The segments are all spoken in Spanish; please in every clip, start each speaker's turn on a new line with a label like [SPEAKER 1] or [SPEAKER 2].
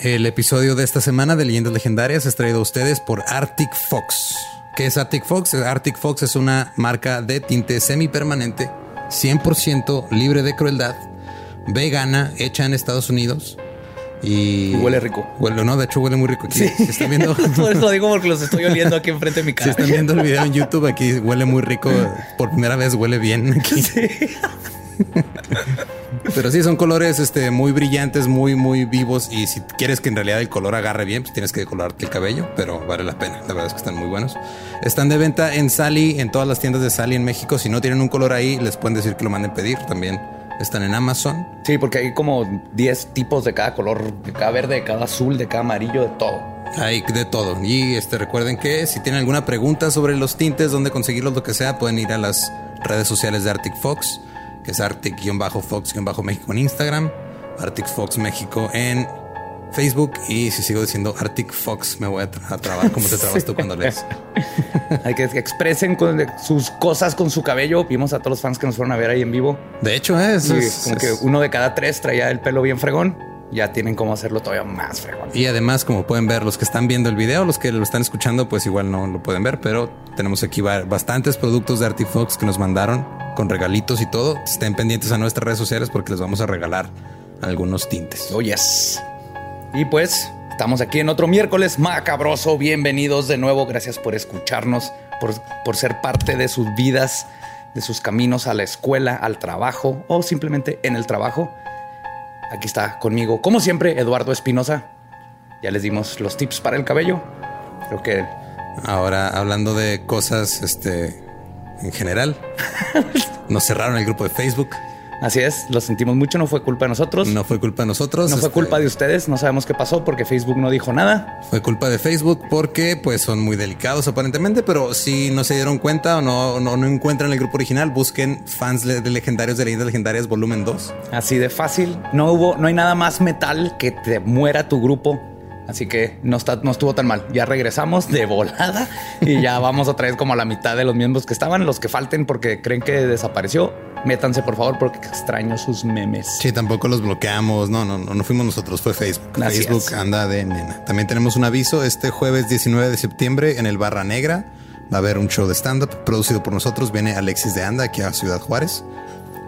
[SPEAKER 1] El episodio de esta semana de Leyendas Legendarias es traído a ustedes por Arctic Fox. ¿Qué es Arctic Fox? Arctic Fox es una marca de tinte semipermanente, 100% libre de crueldad, vegana, hecha en Estados Unidos. Y,
[SPEAKER 2] Y huele rico.
[SPEAKER 1] Huele, no, de hecho huele muy rico aquí. Si están viendo,
[SPEAKER 2] Por eso lo digo porque los estoy oliendo aquí enfrente de mi
[SPEAKER 1] si
[SPEAKER 2] cara.
[SPEAKER 1] están viendo el video en YouTube, aquí huele muy rico. Por primera vez huele bien aquí. Pero sí, son colores este, muy brillantes, muy, muy vivos. Y si quieres que en realidad el color agarre bien, pues tienes que decolorarte el cabello, pero vale la pena. La verdad es que están muy buenos. Están de venta en Sally, en todas las tiendas de Sally en México. Si no tienen un color ahí, les pueden decir que lo manden pedir. También están en Amazon.
[SPEAKER 2] Sí, porque hay como 10 tipos de cada color, de cada verde, de cada azul, de cada amarillo, de todo.
[SPEAKER 1] Hay de todo. Y este, recuerden que si tienen alguna pregunta sobre los tintes, dónde conseguirlos, lo que sea, pueden ir a las redes sociales de Arctic Fox, que es Arctic-Fox-México en Instagram, Arctic Fox México en Facebook. Y si sigo diciendo Arctic Fox, me voy a, tra- a trabar como te trabas tú cuando lees.
[SPEAKER 2] Hay que expresen con- sus cosas con su cabello. Vimos a todos los fans que nos fueron a ver ahí en vivo.
[SPEAKER 1] De hecho, ¿eh?
[SPEAKER 2] Y
[SPEAKER 1] es-
[SPEAKER 2] como que uno de cada tres traía el pelo bien fregón. Ya tienen cómo hacerlo todavía más fregón.
[SPEAKER 1] Y además, como pueden ver, los que están viendo el video, los que lo están escuchando, pues igual no lo pueden ver, pero tenemos aquí ba- bastantes productos de Arctic Fox que nos mandaron con regalitos y todo. Estén pendientes a nuestras redes sociales porque les vamos a regalar algunos tintes.
[SPEAKER 2] Oh, yes. Y pues estamos aquí en otro miércoles macabroso. Bienvenidos de nuevo. Gracias por escucharnos, por, por ser parte de sus vidas, de sus caminos a la escuela, al trabajo o simplemente en el trabajo. Aquí está conmigo, como siempre, Eduardo Espinosa. Ya les dimos los tips para el cabello. Creo que
[SPEAKER 1] Ahora, hablando de cosas, este, en general, nos cerraron el grupo de Facebook.
[SPEAKER 2] Así es, lo sentimos mucho. No fue culpa de nosotros.
[SPEAKER 1] No fue culpa de nosotros.
[SPEAKER 2] No fue
[SPEAKER 1] este,
[SPEAKER 2] culpa de ustedes. No sabemos qué pasó porque Facebook no dijo nada.
[SPEAKER 1] Fue culpa de Facebook porque pues son muy delicados aparentemente, pero si no se dieron cuenta o no, no, no encuentran el grupo original, busquen fans de legendarios de leyendas legendarias volumen 2.
[SPEAKER 2] Así de fácil. No hubo, no hay nada más metal que te muera tu grupo. Así que no, está, no estuvo tan mal. Ya regresamos de volada y ya vamos otra vez como a la mitad de los miembros que estaban. Los que falten porque creen que desapareció, métanse por favor porque extraño sus memes.
[SPEAKER 1] Sí, tampoco los bloqueamos. No, no, no, no fuimos nosotros, fue Facebook.
[SPEAKER 2] Así
[SPEAKER 1] Facebook
[SPEAKER 2] es.
[SPEAKER 1] anda de nena. También tenemos un aviso este jueves 19 de septiembre en el Barra Negra. Va a haber un show de stand-up producido por nosotros. Viene Alexis de Anda aquí a Ciudad Juárez.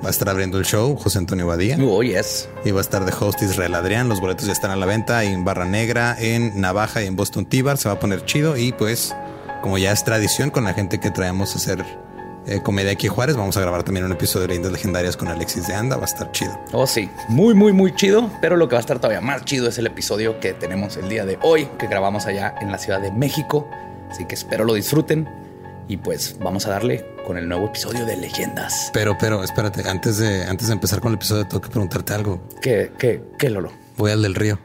[SPEAKER 1] Va a estar abriendo el show José Antonio Badía.
[SPEAKER 2] Oh, yes.
[SPEAKER 1] Y va a estar de host Israel Adrián. Los boletos ya están a la venta en Barra Negra, en Navaja y en Boston Tibar. Se va a poner chido. Y pues, como ya es tradición con la gente que traemos a hacer eh, comedia aquí en Juárez, vamos a grabar también un episodio de Leyendas Legendarias con Alexis de Anda. Va a estar chido.
[SPEAKER 2] Oh, sí. Muy, muy, muy chido. Pero lo que va a estar todavía más chido es el episodio que tenemos el día de hoy, que grabamos allá en la Ciudad de México. Así que espero lo disfruten. Y pues vamos a darle con el nuevo episodio de Leyendas.
[SPEAKER 1] Pero, pero, espérate, antes de, antes de empezar con el episodio, tengo que preguntarte algo.
[SPEAKER 2] ¿Qué, qué, qué, Lolo?
[SPEAKER 1] Voy al del río.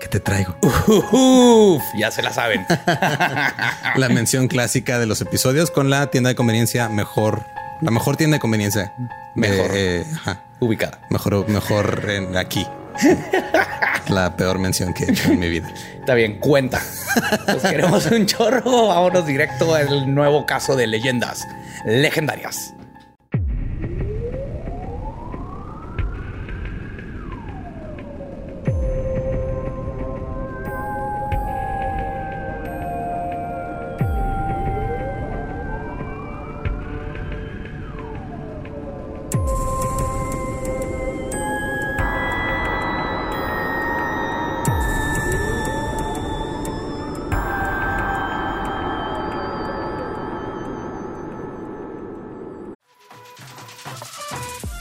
[SPEAKER 1] ¿Qué te traigo?
[SPEAKER 2] Uf, ya se la saben.
[SPEAKER 1] La mención clásica de los episodios con la tienda de conveniencia mejor, la mejor tienda de conveniencia.
[SPEAKER 2] Mejor.
[SPEAKER 1] Eh, eh, ajá.
[SPEAKER 2] Ubicada.
[SPEAKER 1] Mejor, mejor en aquí. La peor mención que he hecho en mi vida.
[SPEAKER 2] Está bien, cuenta. Pues queremos un chorro. Vámonos directo al nuevo caso de leyendas legendarias.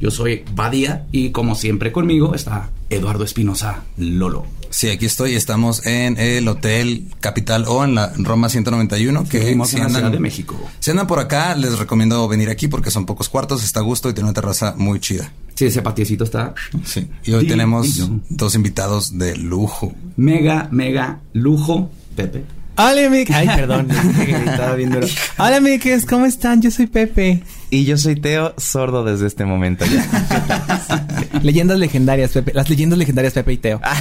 [SPEAKER 2] Yo soy Badía y como siempre conmigo está Eduardo Espinosa Lolo.
[SPEAKER 1] Sí, aquí estoy. Estamos en el Hotel Capital O en la Roma 191. Que
[SPEAKER 2] Fuimos
[SPEAKER 1] si
[SPEAKER 2] en la de México.
[SPEAKER 1] si andan por acá, les recomiendo venir aquí porque son pocos cuartos, está a gusto y tiene una terraza muy chida.
[SPEAKER 2] Sí, ese patiecito está
[SPEAKER 1] Sí. Y hoy tenemos dos invitados de lujo.
[SPEAKER 2] mega, mega lujo. Pepe.
[SPEAKER 3] Hola, amigues. Ay, perdón. Estaba bien duro. Hola, amigues. ¿Cómo están? Yo soy Pepe.
[SPEAKER 4] Y yo soy Teo, sordo desde este momento ya.
[SPEAKER 3] Leyendas legendarias, Pepe. Las leyendas legendarias, Pepe y Teo. ¿A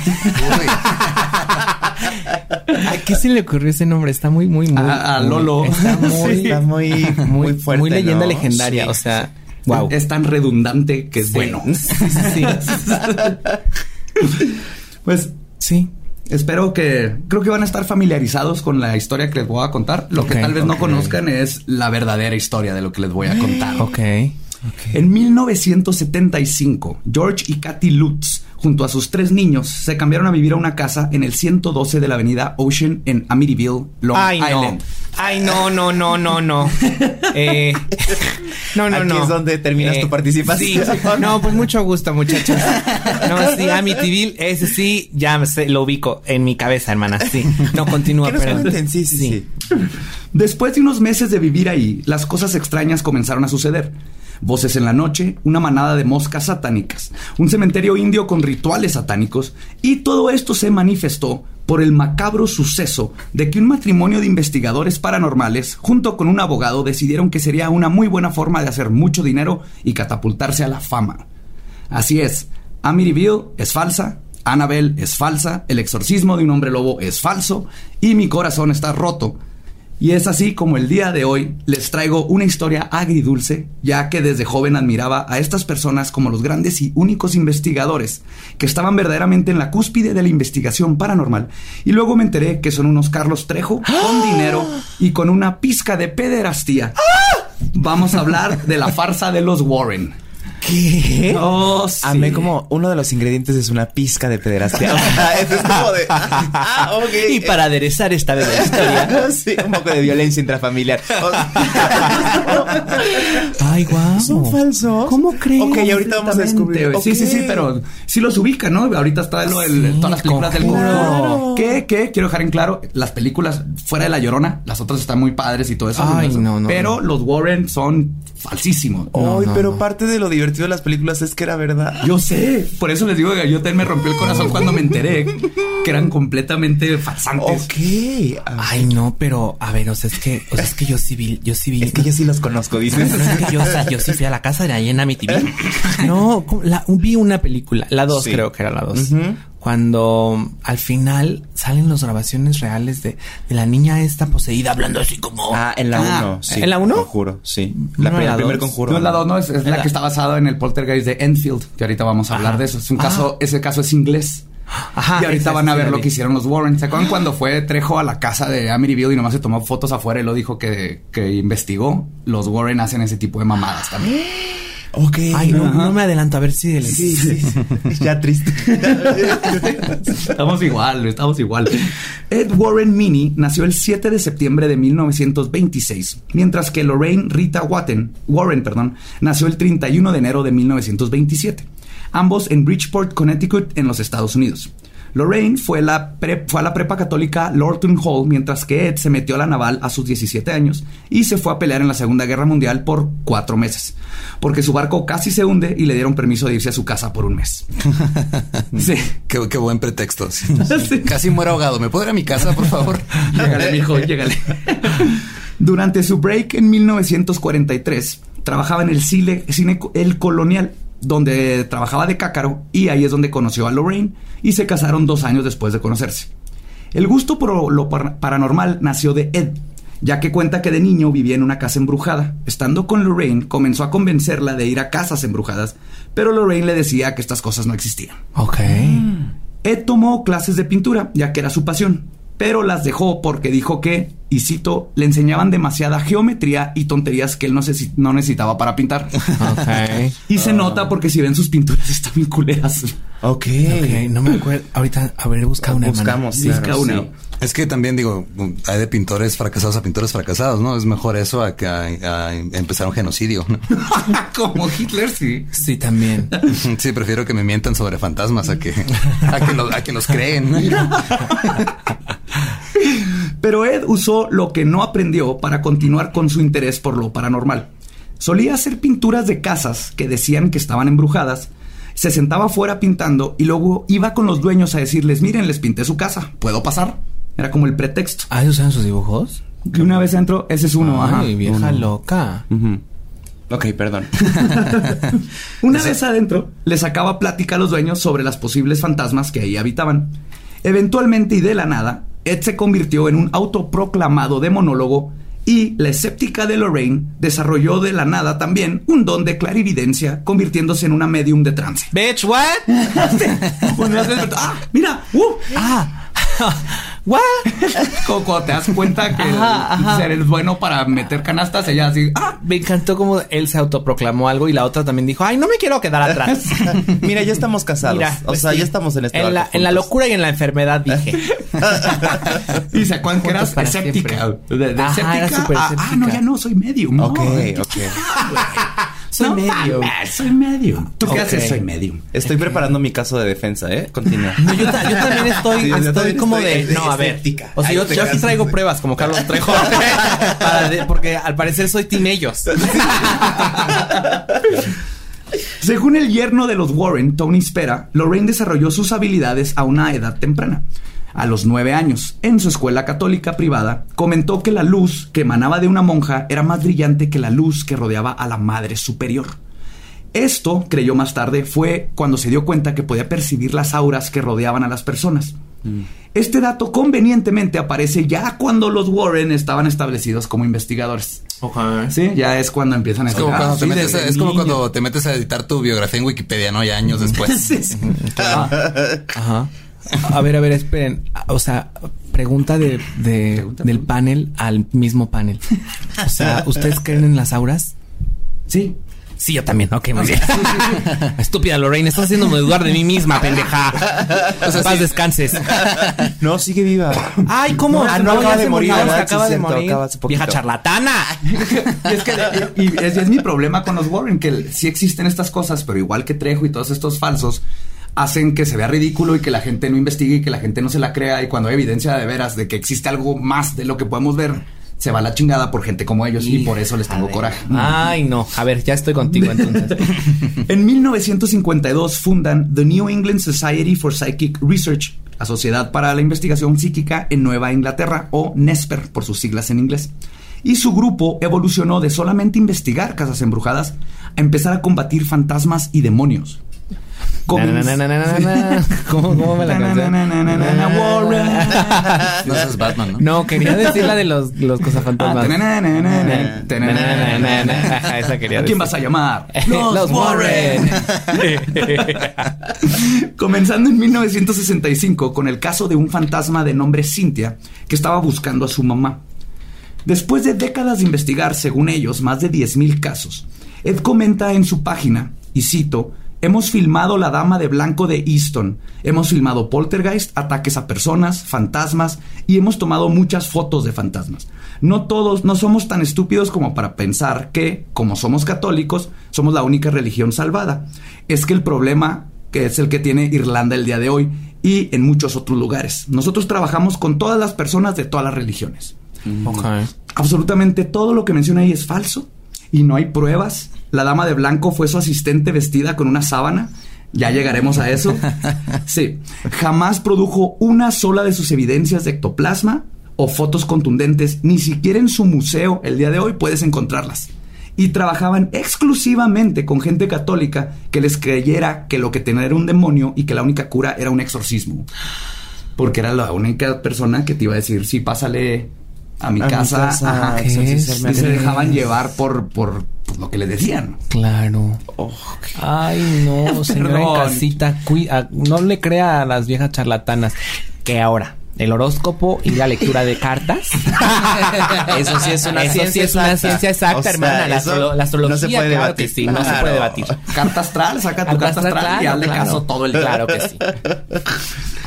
[SPEAKER 3] qué se le ocurrió ese nombre? Está muy, muy, muy.
[SPEAKER 2] A- Lolo.
[SPEAKER 3] Está muy,
[SPEAKER 4] Está muy,
[SPEAKER 3] muy,
[SPEAKER 4] muy fuerte.
[SPEAKER 3] muy leyenda
[SPEAKER 4] ¿no?
[SPEAKER 3] legendaria.
[SPEAKER 4] Sí.
[SPEAKER 3] O sea, wow.
[SPEAKER 2] Es tan redundante que es bueno.
[SPEAKER 3] Sí, sí,
[SPEAKER 2] Pues
[SPEAKER 3] sí.
[SPEAKER 2] Espero que creo que van a estar familiarizados con la historia que les voy a contar. Lo que tal vez no conozcan es la verdadera historia de lo que les voy a contar.
[SPEAKER 3] Ok.
[SPEAKER 2] En 1975, George y Kathy Lutz, junto a sus tres niños, se cambiaron a vivir a una casa en el 112 de la avenida Ocean en Amityville, Long
[SPEAKER 3] Ay, no.
[SPEAKER 2] Island.
[SPEAKER 3] Ay, no, no, no, no, no. Eh, no, no,
[SPEAKER 4] Aquí
[SPEAKER 3] no.
[SPEAKER 4] es donde terminas tu participación.
[SPEAKER 3] Sí. No, pues mucho gusto, muchachos. No, sí, Amityville, ese sí, ya sé, lo ubico en mi cabeza, hermana. Sí. No, continúa, pero...
[SPEAKER 4] cuenten, sí, sí, sí.
[SPEAKER 2] Después de unos meses de vivir ahí, las cosas extrañas comenzaron a suceder. Voces en la noche, una manada de moscas satánicas, un cementerio indio con rituales satánicos, y todo esto se manifestó por el macabro suceso de que un matrimonio de investigadores paranormales, junto con un abogado, decidieron que sería una muy buena forma de hacer mucho dinero y catapultarse a la fama. Así es, Amityville es falsa, Annabelle es falsa, el exorcismo de un hombre lobo es falso y mi corazón está roto. Y es así como el día de hoy les traigo una historia agridulce, ya que desde joven admiraba a estas personas como los grandes y únicos investigadores que estaban verdaderamente en la cúspide de la investigación paranormal. Y luego me enteré que son unos Carlos Trejo con dinero y con una pizca de pederastía. Vamos a hablar de la farsa de los Warren.
[SPEAKER 3] ¿Qué?
[SPEAKER 2] Oh, sí.
[SPEAKER 4] Amé como uno de los ingredientes es una pizca de pederastia. O sea, eso es como de. Ah, ok.
[SPEAKER 3] Y para aderezar esta bella historia...
[SPEAKER 4] sí, un poco de violencia intrafamiliar.
[SPEAKER 3] Ay, guau.
[SPEAKER 4] ¿Son falsos?
[SPEAKER 3] ¿Cómo crees?
[SPEAKER 4] Ok, ahorita vamos a descubrir.
[SPEAKER 2] Sí, sí, sí, pero sí los ubica, ¿no? Ahorita está lo del-
[SPEAKER 3] Sí,
[SPEAKER 2] todas las películas del.
[SPEAKER 3] Conjuro.
[SPEAKER 2] Que, que, quiero dejar en claro, las películas fuera de La Llorona, las otras están muy padres y todo eso.
[SPEAKER 3] Ay, no, no,
[SPEAKER 2] Pero
[SPEAKER 3] no.
[SPEAKER 2] los Warren son falsísimos.
[SPEAKER 3] No,
[SPEAKER 4] Ay,
[SPEAKER 3] no,
[SPEAKER 4] pero
[SPEAKER 3] no.
[SPEAKER 4] parte de lo divertido de las películas es que era verdad.
[SPEAKER 2] Yo sé, por eso les digo que yo también me rompió el corazón cuando me enteré que eran completamente farsantes.
[SPEAKER 4] Ok.
[SPEAKER 3] Ay, no, pero a ver, o sea, es que, o sea, es que yo sí vi, yo sí vi.
[SPEAKER 4] Es que yo sí los conozco, dices.
[SPEAKER 3] No, es que yo, o sea, yo sí fui a la casa de ahí en Amityville. No, vi una película, la dos
[SPEAKER 4] Sí.
[SPEAKER 3] creo que era la dos. Cuando al final salen las grabaciones reales de, de la niña esta poseída hablando así como...
[SPEAKER 4] Ah, en la
[SPEAKER 2] Ah,
[SPEAKER 4] 1. sí.
[SPEAKER 3] ¿en la uno?
[SPEAKER 4] Conjuro, sí.
[SPEAKER 3] No,
[SPEAKER 4] La,
[SPEAKER 3] en la
[SPEAKER 4] el primer conjuro.
[SPEAKER 2] No es la 2, no, es, es la que está basada en el poltergeist de Enfield, que ahorita vamos a hablar de eso. Es un
[SPEAKER 3] Ah.
[SPEAKER 2] caso, ese caso es inglés.
[SPEAKER 3] Ajá,
[SPEAKER 2] y ahorita van a ver lo que hicieron los Warren. ¿Se acuerdan cuando fue Trejo a la casa de Amityville y nomás se tomó fotos afuera y lo dijo que, que investigó? Los Warren hacen ese tipo de mamadas también.
[SPEAKER 4] Ok.
[SPEAKER 3] Ay, no, no me adelanto, a ver si...
[SPEAKER 4] Sí, sí. ya triste.
[SPEAKER 2] Estamos igual, estamos igual. Ed Warren Minnie nació el 7 de septiembre de 1926, mientras que Lorraine Rita Warren, Warren perdón, nació el 31 de enero de 1927, ambos en Bridgeport, Connecticut, en los Estados Unidos. Lorraine fue, la pre- fue a la prepa católica Lorton Hall, mientras que Ed se metió a la naval a sus 17 años y se fue a pelear en la Segunda Guerra Mundial por cuatro meses, porque su barco casi se hunde y le dieron permiso de irse a su casa por un mes. sí.
[SPEAKER 1] Qué, qué buen pretexto. sí.
[SPEAKER 2] Sí.
[SPEAKER 1] Casi muero ahogado. ¿Me puedo ir a mi casa, por favor?
[SPEAKER 2] Llégale, mijo, llégale. Durante su break en 1943, trabajaba en el cine, cine El Colonial, donde trabajaba de cácaro, y ahí es donde conoció a Lorraine, y se casaron dos años después de conocerse. El gusto por lo par- paranormal nació de Ed, ya que cuenta que de niño vivía en una casa embrujada. Estando con Lorraine, comenzó a convencerla de ir a casas embrujadas, pero Lorraine le decía que estas cosas no existían.
[SPEAKER 3] Ok.
[SPEAKER 2] Ed tomó clases de pintura, ya que era su pasión. pero las dejó porque dijo que, y cito, le enseñaban demasiada geometría y tonterías que él no, necesi- no necesitaba para pintar.
[SPEAKER 3] Ok.
[SPEAKER 2] Y se nota porque si ven sus pinturas están bien culeras.
[SPEAKER 4] Ok.
[SPEAKER 3] Ok, no me acuerdo. Ahorita habré buscado una.
[SPEAKER 4] Buscamos,
[SPEAKER 2] Busca una.
[SPEAKER 4] sí.
[SPEAKER 1] Es que también digo, hay de pintores fracasados a pintores fracasados, ¿no? Es mejor eso a que a, a empezar un genocidio. ¿no?
[SPEAKER 2] Como Hitler, sí.
[SPEAKER 3] Sí, también.
[SPEAKER 1] Sí, prefiero que me mientan sobre fantasmas a que a que, lo- a que los creen.
[SPEAKER 2] Pero Ed usó lo que no aprendió para continuar con su interés por lo paranormal. Solía hacer pinturas de casas que decían que estaban embrujadas, se sentaba afuera pintando y luego iba con los dueños a decirles, miren, les pinté su casa, ¿puedo pasar? Era como el pretexto.
[SPEAKER 3] Ah, ¿ellos usan sus dibujos?
[SPEAKER 2] Y una vez entro, ese es uno, ajá.
[SPEAKER 3] Ay, vieja
[SPEAKER 2] Uno.
[SPEAKER 3] loca.
[SPEAKER 4] Ujú. Ok, perdón.
[SPEAKER 2] Una vez adentro, le sacaba plática a los dueños sobre las posibles fantasmas que ahí habitaban. Eventualmente y de la nada, Ed se convirtió en un autoproclamado demonólogo y la escéptica de Lorraine desarrolló de la nada también un don de clarividencia, convirtiéndose en una medium de trance.
[SPEAKER 3] Bitch, what?
[SPEAKER 2] Ves, ¡Ah! ¡Mira! ¡Uh!
[SPEAKER 3] ah. What?
[SPEAKER 2] Como cuando te das cuenta que
[SPEAKER 3] Ajá, ajá.
[SPEAKER 2] eres bueno para meter canastas, ella así, ¡ah!
[SPEAKER 3] Me encantó como él se autoproclamó algo y la otra también dijo, ay, no me quiero quedar atrás.
[SPEAKER 4] Mira, ya estamos casados.
[SPEAKER 3] Mira,
[SPEAKER 4] o
[SPEAKER 3] pues
[SPEAKER 4] sea,
[SPEAKER 3] sí.
[SPEAKER 4] ya estamos en este
[SPEAKER 3] en la, en la locura y en la enfermedad dije.
[SPEAKER 2] Y se acuerdan que eras escéptica. De, de
[SPEAKER 3] Ajá,
[SPEAKER 2] escéptica
[SPEAKER 3] era súper
[SPEAKER 2] a, ah,
[SPEAKER 3] escéptica.
[SPEAKER 2] no, ya no, soy medium.
[SPEAKER 4] Ok,
[SPEAKER 2] no.
[SPEAKER 4] ok.
[SPEAKER 3] Soy
[SPEAKER 2] No
[SPEAKER 3] medio.
[SPEAKER 2] mames, soy medium. ¿Tú qué haces? Soy medium.
[SPEAKER 4] Estoy preparando mi caso de defensa, ¿eh? Continúa.
[SPEAKER 3] No, yo, ta- yo también estoy,
[SPEAKER 4] Sí, yo
[SPEAKER 3] estoy
[SPEAKER 4] también
[SPEAKER 3] como
[SPEAKER 4] estoy
[SPEAKER 3] de,
[SPEAKER 4] de
[SPEAKER 3] no, a ver. O sea,
[SPEAKER 4] Ahí
[SPEAKER 3] yo, sí traigo pruebas como Carlos Trejo. Para de- porque al parecer soy team ellos.
[SPEAKER 2] Según el yerno de los Warren, Tony Spera, Lorraine desarrolló sus habilidades a una edad temprana. A los nueve años, en su escuela católica privada, comentó que la luz que emanaba de una monja era más brillante que la luz que rodeaba a la Madre Superior. Esto, creyó más tarde, fue cuando se dio cuenta que podía percibir las auras que rodeaban a las personas. Este dato convenientemente aparece ya cuando los Warren estaban establecidos como investigadores. Sí, ya es cuando empiezan a
[SPEAKER 1] Es como, cuando
[SPEAKER 2] "Ah,
[SPEAKER 1] te
[SPEAKER 2] sí,
[SPEAKER 1] metes, es como
[SPEAKER 2] niño".
[SPEAKER 1] cuando te metes a editar tu biografía en Wikipedia, ¿no? Ya años después.
[SPEAKER 2] Sí, sí.
[SPEAKER 3] Ajá. A ver, a ver, esperen. O sea, pregunta de, de- del panel al mismo panel. O sea, ¿ustedes creen en las auras?
[SPEAKER 2] Sí.
[SPEAKER 3] Sí, yo también. Ok, muy bien. Estúpida Lorraine, estás haciéndome dudar de mí misma, pendeja. O sea, paz descanses.
[SPEAKER 4] No, sigue viva.
[SPEAKER 3] Ay, ¿cómo?
[SPEAKER 4] Ah, no, acaba
[SPEAKER 3] ya
[SPEAKER 4] de
[SPEAKER 3] se
[SPEAKER 4] morir,
[SPEAKER 3] acaba de morir.
[SPEAKER 4] acaba.
[SPEAKER 3] Vieja charlatana.
[SPEAKER 2] Y es que y, y ese es mi problema con los Warren, que sí existen estas cosas, pero igual que Trejo y todos estos falsos, hacen que se vea ridículo y que la gente no investigue y que la gente no se la crea. Y cuando hay evidencia de veras de que existe algo más de lo que podemos ver, se va a la chingada por gente como ellos y por eso les tengo coraje.
[SPEAKER 3] Ay, no. A ver, ya estoy contigo entonces.
[SPEAKER 2] En 1952 fundan The New England Society for Psychic Research, la Sociedad para la Investigación Psíquica en Nueva Inglaterra, o NESPER por sus siglas en inglés. Y su grupo evolucionó de solamente investigar casas embrujadas a empezar a combatir fantasmas y demonios.
[SPEAKER 3] ¿Cómo, cómo me la canción?
[SPEAKER 1] No, eso es Batman, ¿no?
[SPEAKER 3] No, quería decir la de los, los.
[SPEAKER 2] Ah.
[SPEAKER 3] Ajá, esa quería
[SPEAKER 2] ¿A quién vas a llamar?
[SPEAKER 3] Los Warren.
[SPEAKER 2] Comenzando en 1965 con el caso de un fantasma de nombre Cynthia que estaba buscando a su mamá. Después de décadas de investigar, según ellos, más de 10.000 casos, Ed comenta en su página, y cito, Hemos filmado La Dama de Blanco de Easton, hemos filmado poltergeist, ataques a personas, fantasmas, y hemos tomado muchas fotos de fantasmas. No todos, no somos tan estúpidos como para pensar que, como somos católicos, somos la única religión salvada. Es que el problema que es el que tiene Irlanda el día de hoy y en muchos otros lugares. Nosotros trabajamos con todas las personas de todas las religiones.
[SPEAKER 3] Ok.
[SPEAKER 2] Absolutamente todo lo que menciona ahí es falso y no hay pruebas. La dama de blanco fue su asistente vestida con una sábana. Ya llegaremos a eso. Sí, jamás produjo una sola de sus evidencias de ectoplasma o fotos contundentes. Ni siquiera en su museo el día de hoy puedes encontrarlas. Y trabajaban exclusivamente con gente católica que les creyera que lo que tenía era un demonio y que la única cura era un exorcismo. Porque era la única persona que te iba a decir, sí, pásale a mi
[SPEAKER 4] A mi
[SPEAKER 2] casa.
[SPEAKER 4] a
[SPEAKER 2] Y se dejaban llevar por, por, por lo que les decían.
[SPEAKER 3] Claro. Ay, no, señora en casita, cui- ah, no le crea a las viejas charlatanas. Que ahora, El horóscopo y la lectura de cartas.
[SPEAKER 4] Eso sí es una
[SPEAKER 3] Eso
[SPEAKER 4] ciencia
[SPEAKER 3] sí es una
[SPEAKER 4] exacta.
[SPEAKER 3] ciencia exacta,
[SPEAKER 4] O sea,
[SPEAKER 3] hermana. La,
[SPEAKER 4] eso
[SPEAKER 3] astro- la astrología,
[SPEAKER 4] no se puede
[SPEAKER 3] claro
[SPEAKER 4] debatir.
[SPEAKER 3] que sí, no se puede debatir.
[SPEAKER 2] Carta astral, saca tu carta astral y hazle
[SPEAKER 3] claro.
[SPEAKER 2] caso todo el.
[SPEAKER 3] Claro que sí.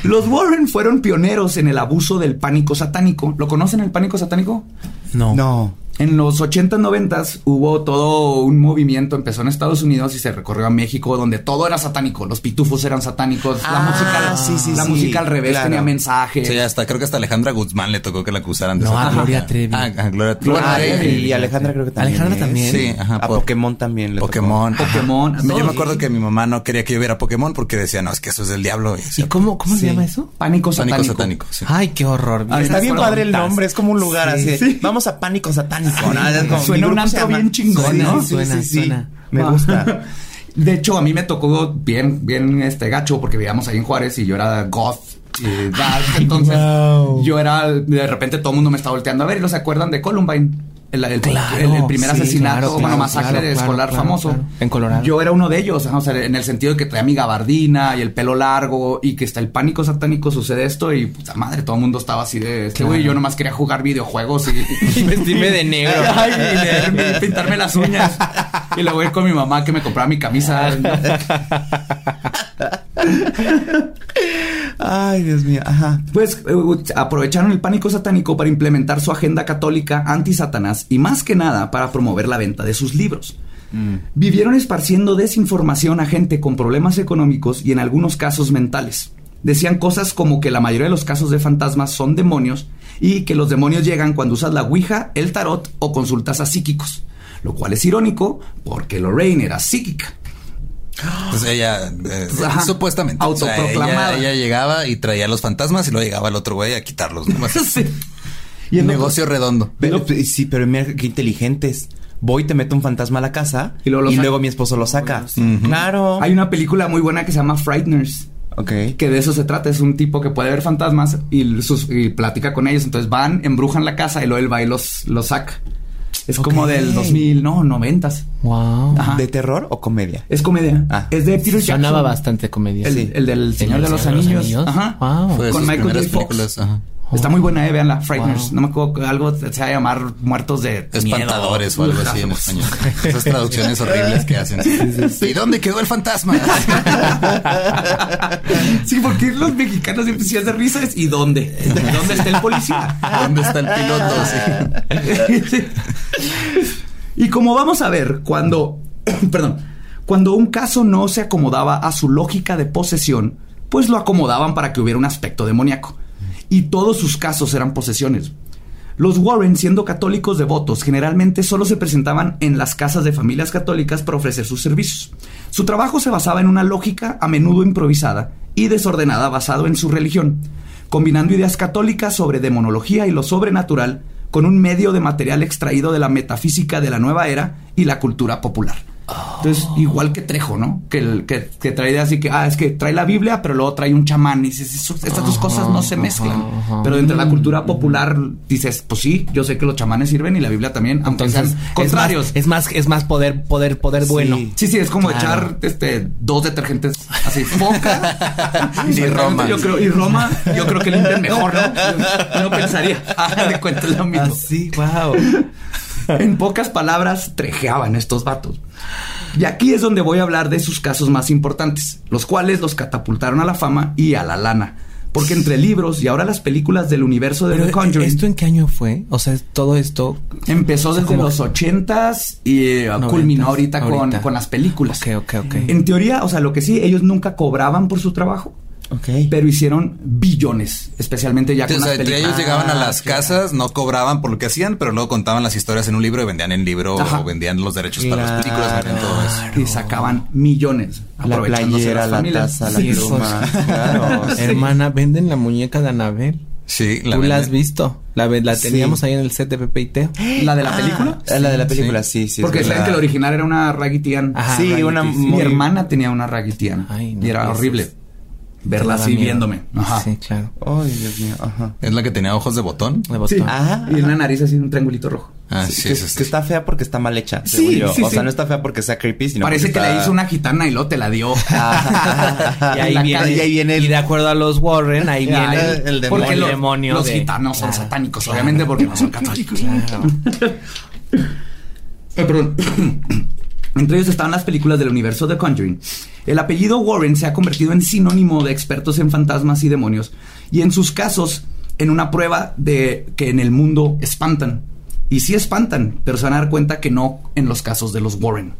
[SPEAKER 2] Los Warren fueron pioneros en el abuso del pánico satánico. ¿Lo conocen el pánico satánico?
[SPEAKER 3] No.
[SPEAKER 4] No.
[SPEAKER 2] En los 80s, 90s hubo todo un movimiento, empezó en Estados Unidos y se recorrió a México, donde todo era satánico. Los pitufos eran satánicos, la
[SPEAKER 4] Ah,
[SPEAKER 2] música,
[SPEAKER 4] sí, sí,
[SPEAKER 2] la
[SPEAKER 4] sí,
[SPEAKER 2] música al revés
[SPEAKER 4] claro.
[SPEAKER 2] tenía mensajes.
[SPEAKER 1] Sí, hasta creo que hasta Alejandra Guzmán le tocó que la acusaran de
[SPEAKER 3] No, a. Gloria Trevi.
[SPEAKER 1] Ah, a Gloria Trevi.
[SPEAKER 2] Gloria
[SPEAKER 4] Ah,
[SPEAKER 2] Trevi.
[SPEAKER 4] y Alejandra creo que también.
[SPEAKER 3] Alejandra también.
[SPEAKER 1] Sí, ajá.
[SPEAKER 4] A
[SPEAKER 1] por-
[SPEAKER 4] Pokémon también le tocó.
[SPEAKER 1] Pokémon. ajá.
[SPEAKER 2] Pokémon.
[SPEAKER 1] Yo me acuerdo que mi mamá no quería que yo viera Pokémon porque decía, no, es que eso es del diablo. Y
[SPEAKER 3] ¿Y
[SPEAKER 1] decía,
[SPEAKER 3] cómo, cómo
[SPEAKER 4] Sí.
[SPEAKER 3] se llama eso?
[SPEAKER 2] Pánico satánico.
[SPEAKER 1] Pánico satánico. sí.
[SPEAKER 3] Ay, qué horror.
[SPEAKER 2] Ah,
[SPEAKER 4] Está bien padre el nombre, es como un lugar
[SPEAKER 3] Sí.
[SPEAKER 4] así. Vamos a pánico satánico.
[SPEAKER 2] Suena un antro bien chingón, ¿no?
[SPEAKER 4] sí,
[SPEAKER 3] Suena,
[SPEAKER 4] sí, sí.
[SPEAKER 3] suena.
[SPEAKER 4] Me gusta.
[SPEAKER 2] De hecho, a mí me tocó bien, bien este gacho porque vivíamos ahí en Juárez y yo era goth. Y dark, entonces
[SPEAKER 3] wow.
[SPEAKER 2] yo era de repente todo el mundo me está volteando a ver y no se acuerdan de Columbine el, el-
[SPEAKER 3] Claro,
[SPEAKER 2] el- el primer
[SPEAKER 3] sí,
[SPEAKER 2] asesinato
[SPEAKER 3] claro,
[SPEAKER 2] bueno masacre
[SPEAKER 3] claro,
[SPEAKER 2] escolar famoso.
[SPEAKER 3] En Colorado.
[SPEAKER 2] yo era uno de ellos o sea, en el sentido de que traía mi gabardina y el pelo largo y que está el pánico satánico sucede esto y puta madre todo el mundo estaba así de este güey yo nomás quería jugar videojuegos y,
[SPEAKER 3] Y vestirme de negro.
[SPEAKER 2] Ay, y leerme, y pintarme las uñas. Y luego ir con mi mamá que me compraba mi camisa.
[SPEAKER 4] Ay, Dios mío. Ajá.
[SPEAKER 2] Pues eh, aprovecharon el pánico satánico para implementar su agenda católica anti-Satanás y más que nada para promover la venta de sus libros. Vivieron esparciendo desinformación a gente con problemas económicos y en algunos casos mentales. Decían cosas como que la mayoría de los casos de fantasmas son demonios y que los demonios llegan cuando usas la Ouija, el tarot o consultas a psíquicos. Lo cual es irónico porque Lorraine era psíquica.
[SPEAKER 1] Pues ella, eh,
[SPEAKER 2] Ajá.
[SPEAKER 1] supuestamente. O sea,
[SPEAKER 2] Autoproclamada.
[SPEAKER 1] ella, ella llegaba y traía los fantasmas y luego llegaba el otro güey a quitarlos. ¿no?
[SPEAKER 2] Sí.
[SPEAKER 1] Y
[SPEAKER 2] el otro-
[SPEAKER 1] negocio redondo.
[SPEAKER 4] Pero, sí, pero mira qué inteligentes. Voy, te meto un fantasma a la casa
[SPEAKER 2] Y
[SPEAKER 4] y
[SPEAKER 2] luego
[SPEAKER 4] mi esposo lo saca. Claro.
[SPEAKER 2] Hay una película muy buena que se llama Frighteners.
[SPEAKER 4] Ok.
[SPEAKER 2] Que de eso se trata, es un tipo que puede ver fantasmas y, sus, y platica con ellos. Entonces van, embrujan la casa y luego él va y los, los saca. Es como
[SPEAKER 3] Ok.
[SPEAKER 2] del 2000, no, 90.
[SPEAKER 3] Wow.
[SPEAKER 2] Ajá.
[SPEAKER 4] ¿De terror o comedia?
[SPEAKER 2] Es comedia.
[SPEAKER 4] Ah.
[SPEAKER 2] Es de Peter Jackson.
[SPEAKER 3] Sonaba bastante comedia.
[SPEAKER 2] El,
[SPEAKER 3] sí.
[SPEAKER 2] el del Señor
[SPEAKER 3] El
[SPEAKER 2] de los
[SPEAKER 3] Señor
[SPEAKER 2] Anillos. Ajá.
[SPEAKER 3] Wow.
[SPEAKER 1] Fue de
[SPEAKER 2] Con
[SPEAKER 1] sus
[SPEAKER 2] Michael
[SPEAKER 1] primeras
[SPEAKER 2] J. Fox.
[SPEAKER 1] películas. ajá.
[SPEAKER 2] Está muy buena, eh, veanla, Frighteners.
[SPEAKER 3] Wow.
[SPEAKER 2] No me acuerdo, algo se va a llamar Muertos de
[SPEAKER 1] Espantadores
[SPEAKER 2] miedo.
[SPEAKER 1] o algo así en español. Esas traducciones horribles que hacen. ¿Y dónde quedó el fantasma?
[SPEAKER 2] sí, porque los mexicanos siempre se de risa es ¿y dónde? ¿Dónde está el policía?
[SPEAKER 1] ¿Dónde está el piloto? Sí.
[SPEAKER 2] y como vamos a ver, cuando, perdón, cuando un caso no se acomodaba a su lógica de posesión, pues lo acomodaban para que hubiera un aspecto demoníaco. Y todos sus casos eran posesiones. Los Warren, siendo católicos devotos, generalmente solo se presentaban en las casas de familias católicas para ofrecer sus servicios. Su trabajo se basaba en una lógica a menudo improvisada y desordenada basado en su religión, combinando ideas católicas sobre demonología y lo sobrenatural con un medio de material extraído de la metafísica de la nueva era y la cultura popular. Entonces, igual que Trejo, ¿no? Que, el- que, que trae ideas así que, ah, es que trae la Biblia, pero luego trae un chamán. Y dices, "Eso- estas dos cosas no se mezclan. Pero dentro de la cultura popular dices, pues sí, yo sé que los chamanes sirven y la Biblia también, aunque
[SPEAKER 3] Entonces,
[SPEAKER 2] sean contrarios.
[SPEAKER 3] Es más, es más, es más poder, poder, poder bueno.
[SPEAKER 2] Sí, sí, es como
[SPEAKER 3] Claro.
[SPEAKER 2] echar este dos detergentes así, foca
[SPEAKER 1] Y Roma.
[SPEAKER 2] Yo creo, y Roma, yo creo que limpian mejor, ¿no? Pensaría. Ah, de cuenta lo mismo.
[SPEAKER 3] Así, wow.
[SPEAKER 2] En pocas palabras, trejeaban estos vatos. Y aquí es donde voy a hablar de sus casos más importantes, los cuales los catapultaron a la fama y a la lana. Porque entre libros y ahora las películas del universo de
[SPEAKER 3] Pero,
[SPEAKER 2] The Conjuring
[SPEAKER 3] ¿esto en qué año fue? O sea, todo esto...
[SPEAKER 2] empezó desde
[SPEAKER 3] como-
[SPEAKER 2] los ochentas y eh,
[SPEAKER 3] Noventas,
[SPEAKER 2] culminó ahorita, Con,
[SPEAKER 3] ahorita.
[SPEAKER 2] con las películas.
[SPEAKER 3] Ok, ok, ok.
[SPEAKER 2] En teoría, o sea, lo que sí, ellos nunca cobraban por su trabajo,
[SPEAKER 4] Ok.
[SPEAKER 2] pero hicieron billones, especialmente ya
[SPEAKER 1] Sí,
[SPEAKER 2] con las
[SPEAKER 1] entre
[SPEAKER 2] películas.
[SPEAKER 1] ellos llegaban a las casas, no cobraban por lo que hacían, pero luego contaban las historias en un libro y vendían el libro
[SPEAKER 2] Ajá.
[SPEAKER 1] o vendían los derechos para las películas, vendían todo eso.
[SPEAKER 2] y sacaban millones
[SPEAKER 4] La
[SPEAKER 2] aprovechándose
[SPEAKER 4] playera,
[SPEAKER 2] las
[SPEAKER 4] la
[SPEAKER 2] familias.
[SPEAKER 4] taza, la
[SPEAKER 3] Sí,
[SPEAKER 4] pluma. Claro.
[SPEAKER 3] Hermana, venden la muñeca de Anabel.
[SPEAKER 1] Sí,
[SPEAKER 3] Tú la has visto. La, la
[SPEAKER 4] Sí.
[SPEAKER 3] teníamos ahí en el set de Pepe y Teo.
[SPEAKER 2] ¿La de la película?
[SPEAKER 4] Ah, la de la película, sí, sí.
[SPEAKER 2] Porque saben que el original era una.
[SPEAKER 3] Ajá,
[SPEAKER 4] Sí, una
[SPEAKER 3] sí.
[SPEAKER 2] Mi hermana tenía una.
[SPEAKER 3] Ay, no,
[SPEAKER 2] y era
[SPEAKER 3] pues,
[SPEAKER 2] horrible. Verla así
[SPEAKER 3] miedo.
[SPEAKER 2] viéndome. Ajá.
[SPEAKER 3] Sí, claro.
[SPEAKER 4] Ay, Dios mío. Ajá.
[SPEAKER 1] ¿Es la que tenía ojos de botón?
[SPEAKER 3] De botón.
[SPEAKER 2] Sí.
[SPEAKER 4] Ah.
[SPEAKER 2] Y una nariz así, un triangulito rojo.
[SPEAKER 1] Ah,
[SPEAKER 4] Sí,
[SPEAKER 1] sí,
[SPEAKER 4] que,
[SPEAKER 1] sí, sí.
[SPEAKER 4] que está fea porque está mal hecha.
[SPEAKER 2] Sí,
[SPEAKER 4] yo.
[SPEAKER 2] sí,
[SPEAKER 4] o
[SPEAKER 2] sí.
[SPEAKER 4] sea, no está fea porque sea creepy, sino
[SPEAKER 2] Parece que
[SPEAKER 4] está-
[SPEAKER 2] hizo una gitana y luego te la dio.
[SPEAKER 4] Ah,
[SPEAKER 3] Y ahí,
[SPEAKER 4] la
[SPEAKER 3] viene,
[SPEAKER 4] y ahí viene el-
[SPEAKER 3] y de acuerdo a los Warren, ahí
[SPEAKER 4] Ah,
[SPEAKER 3] viene
[SPEAKER 4] el- el demonio.
[SPEAKER 2] Porque
[SPEAKER 3] el
[SPEAKER 2] los,
[SPEAKER 3] demonio
[SPEAKER 2] los
[SPEAKER 3] de-
[SPEAKER 2] gitanos son satánicos,
[SPEAKER 3] claro.
[SPEAKER 2] obviamente, porque no son católicos.
[SPEAKER 3] Claro.
[SPEAKER 2] Eh, perdón. Entre ellos estaban las películas del universo de Conjuring. El apellido Warren se ha convertido en sinónimo de expertos en fantasmas y demonios, y en sus casos, en una prueba de que en el mundo espantan. Y sí espantan, pero se van a dar cuenta que no en los casos de los Warren.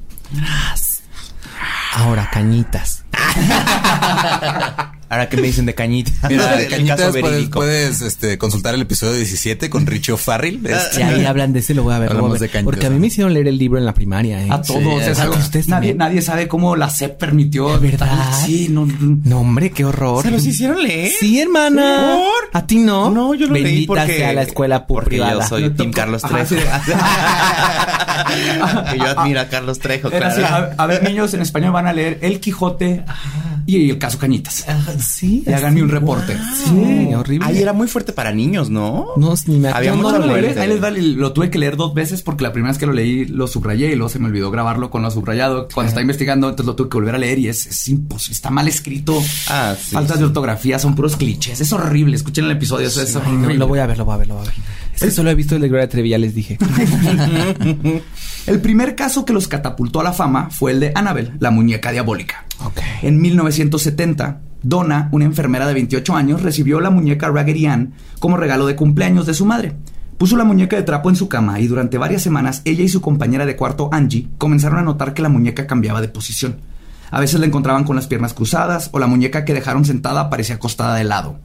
[SPEAKER 3] Ahora, cañitas.
[SPEAKER 4] Ahora que me dicen de cañita.
[SPEAKER 1] Mira,
[SPEAKER 4] El
[SPEAKER 1] Cañitas,
[SPEAKER 4] caso
[SPEAKER 1] puedes,
[SPEAKER 4] verídico.
[SPEAKER 1] puedes, este, consultar el episodio 17 con Richie O'Farrill. Este,
[SPEAKER 3] Y ahí hablan de ese, lo voy a ver. lo voy a
[SPEAKER 1] Hablamos
[SPEAKER 3] ver.
[SPEAKER 1] de cañitas,
[SPEAKER 3] Porque a mí me hicieron leer el libro en la primaria. ¿eh?
[SPEAKER 2] A todos.
[SPEAKER 1] Sí,
[SPEAKER 2] es algo-
[SPEAKER 3] ustedes
[SPEAKER 2] nadie, nadie sabe cómo la SEP permitió.
[SPEAKER 3] ¿De verdad?
[SPEAKER 2] Sí, no.
[SPEAKER 3] No, hombre, qué horror.
[SPEAKER 4] ¿Se los hicieron leer?
[SPEAKER 3] Sí, hermana.
[SPEAKER 4] ¿Por?
[SPEAKER 3] ¿A ti no?
[SPEAKER 4] No, yo lo leí
[SPEAKER 3] Bendita
[SPEAKER 4] porque...
[SPEAKER 3] sea la escuela
[SPEAKER 4] porque
[SPEAKER 3] privada.
[SPEAKER 4] yo soy
[SPEAKER 2] tocó-
[SPEAKER 4] Carlos
[SPEAKER 2] Ajá,
[SPEAKER 4] Trejo.
[SPEAKER 2] sí.
[SPEAKER 4] que yo admiro a Carlos Trejo,
[SPEAKER 2] así, a ver, niños, en español van a leer El Quijote y el caso Cañitas.
[SPEAKER 3] Ah, sí.
[SPEAKER 2] Y háganme un reporte.
[SPEAKER 3] Sí, horrible.
[SPEAKER 4] Ay, era muy fuerte para niños, ¿no?
[SPEAKER 3] No, ni me
[SPEAKER 4] Había
[SPEAKER 2] no lo leí,
[SPEAKER 4] fuerte.
[SPEAKER 2] ahí les va, lo tuve que leer dos veces porque la primera vez que lo leí lo subrayé y luego se me olvidó grabarlo con lo subrayado. Cuando estaba investigando, entonces lo tuve que volver a leer y es, es imposible, está mal escrito.
[SPEAKER 4] Ah, sí,
[SPEAKER 2] Faltas
[SPEAKER 4] sí.
[SPEAKER 2] de ortografía, son puros clichés. Es horrible. Escuchen el episodio, eso es horrible.
[SPEAKER 3] no, lo voy a ver, lo voy a ver, lo voy a ver. Es que solo he visto el de Gloria Trevi, ya les dije.
[SPEAKER 2] El primer caso que los catapultó a la fama fue el de Annabelle, la muñeca diabólica. En 1970, Donna, una enfermera de 28 años, recibió la muñeca Raggedy Ann como regalo de cumpleaños de su madre. Puso la muñeca de trapo en su cama y durante varias semanas ella y su compañera de cuarto, Angie, comenzaron a notar que la muñeca cambiaba de posición. A veces la encontraban con las piernas cruzadas o la muñeca que dejaron sentada parecía acostada de lado.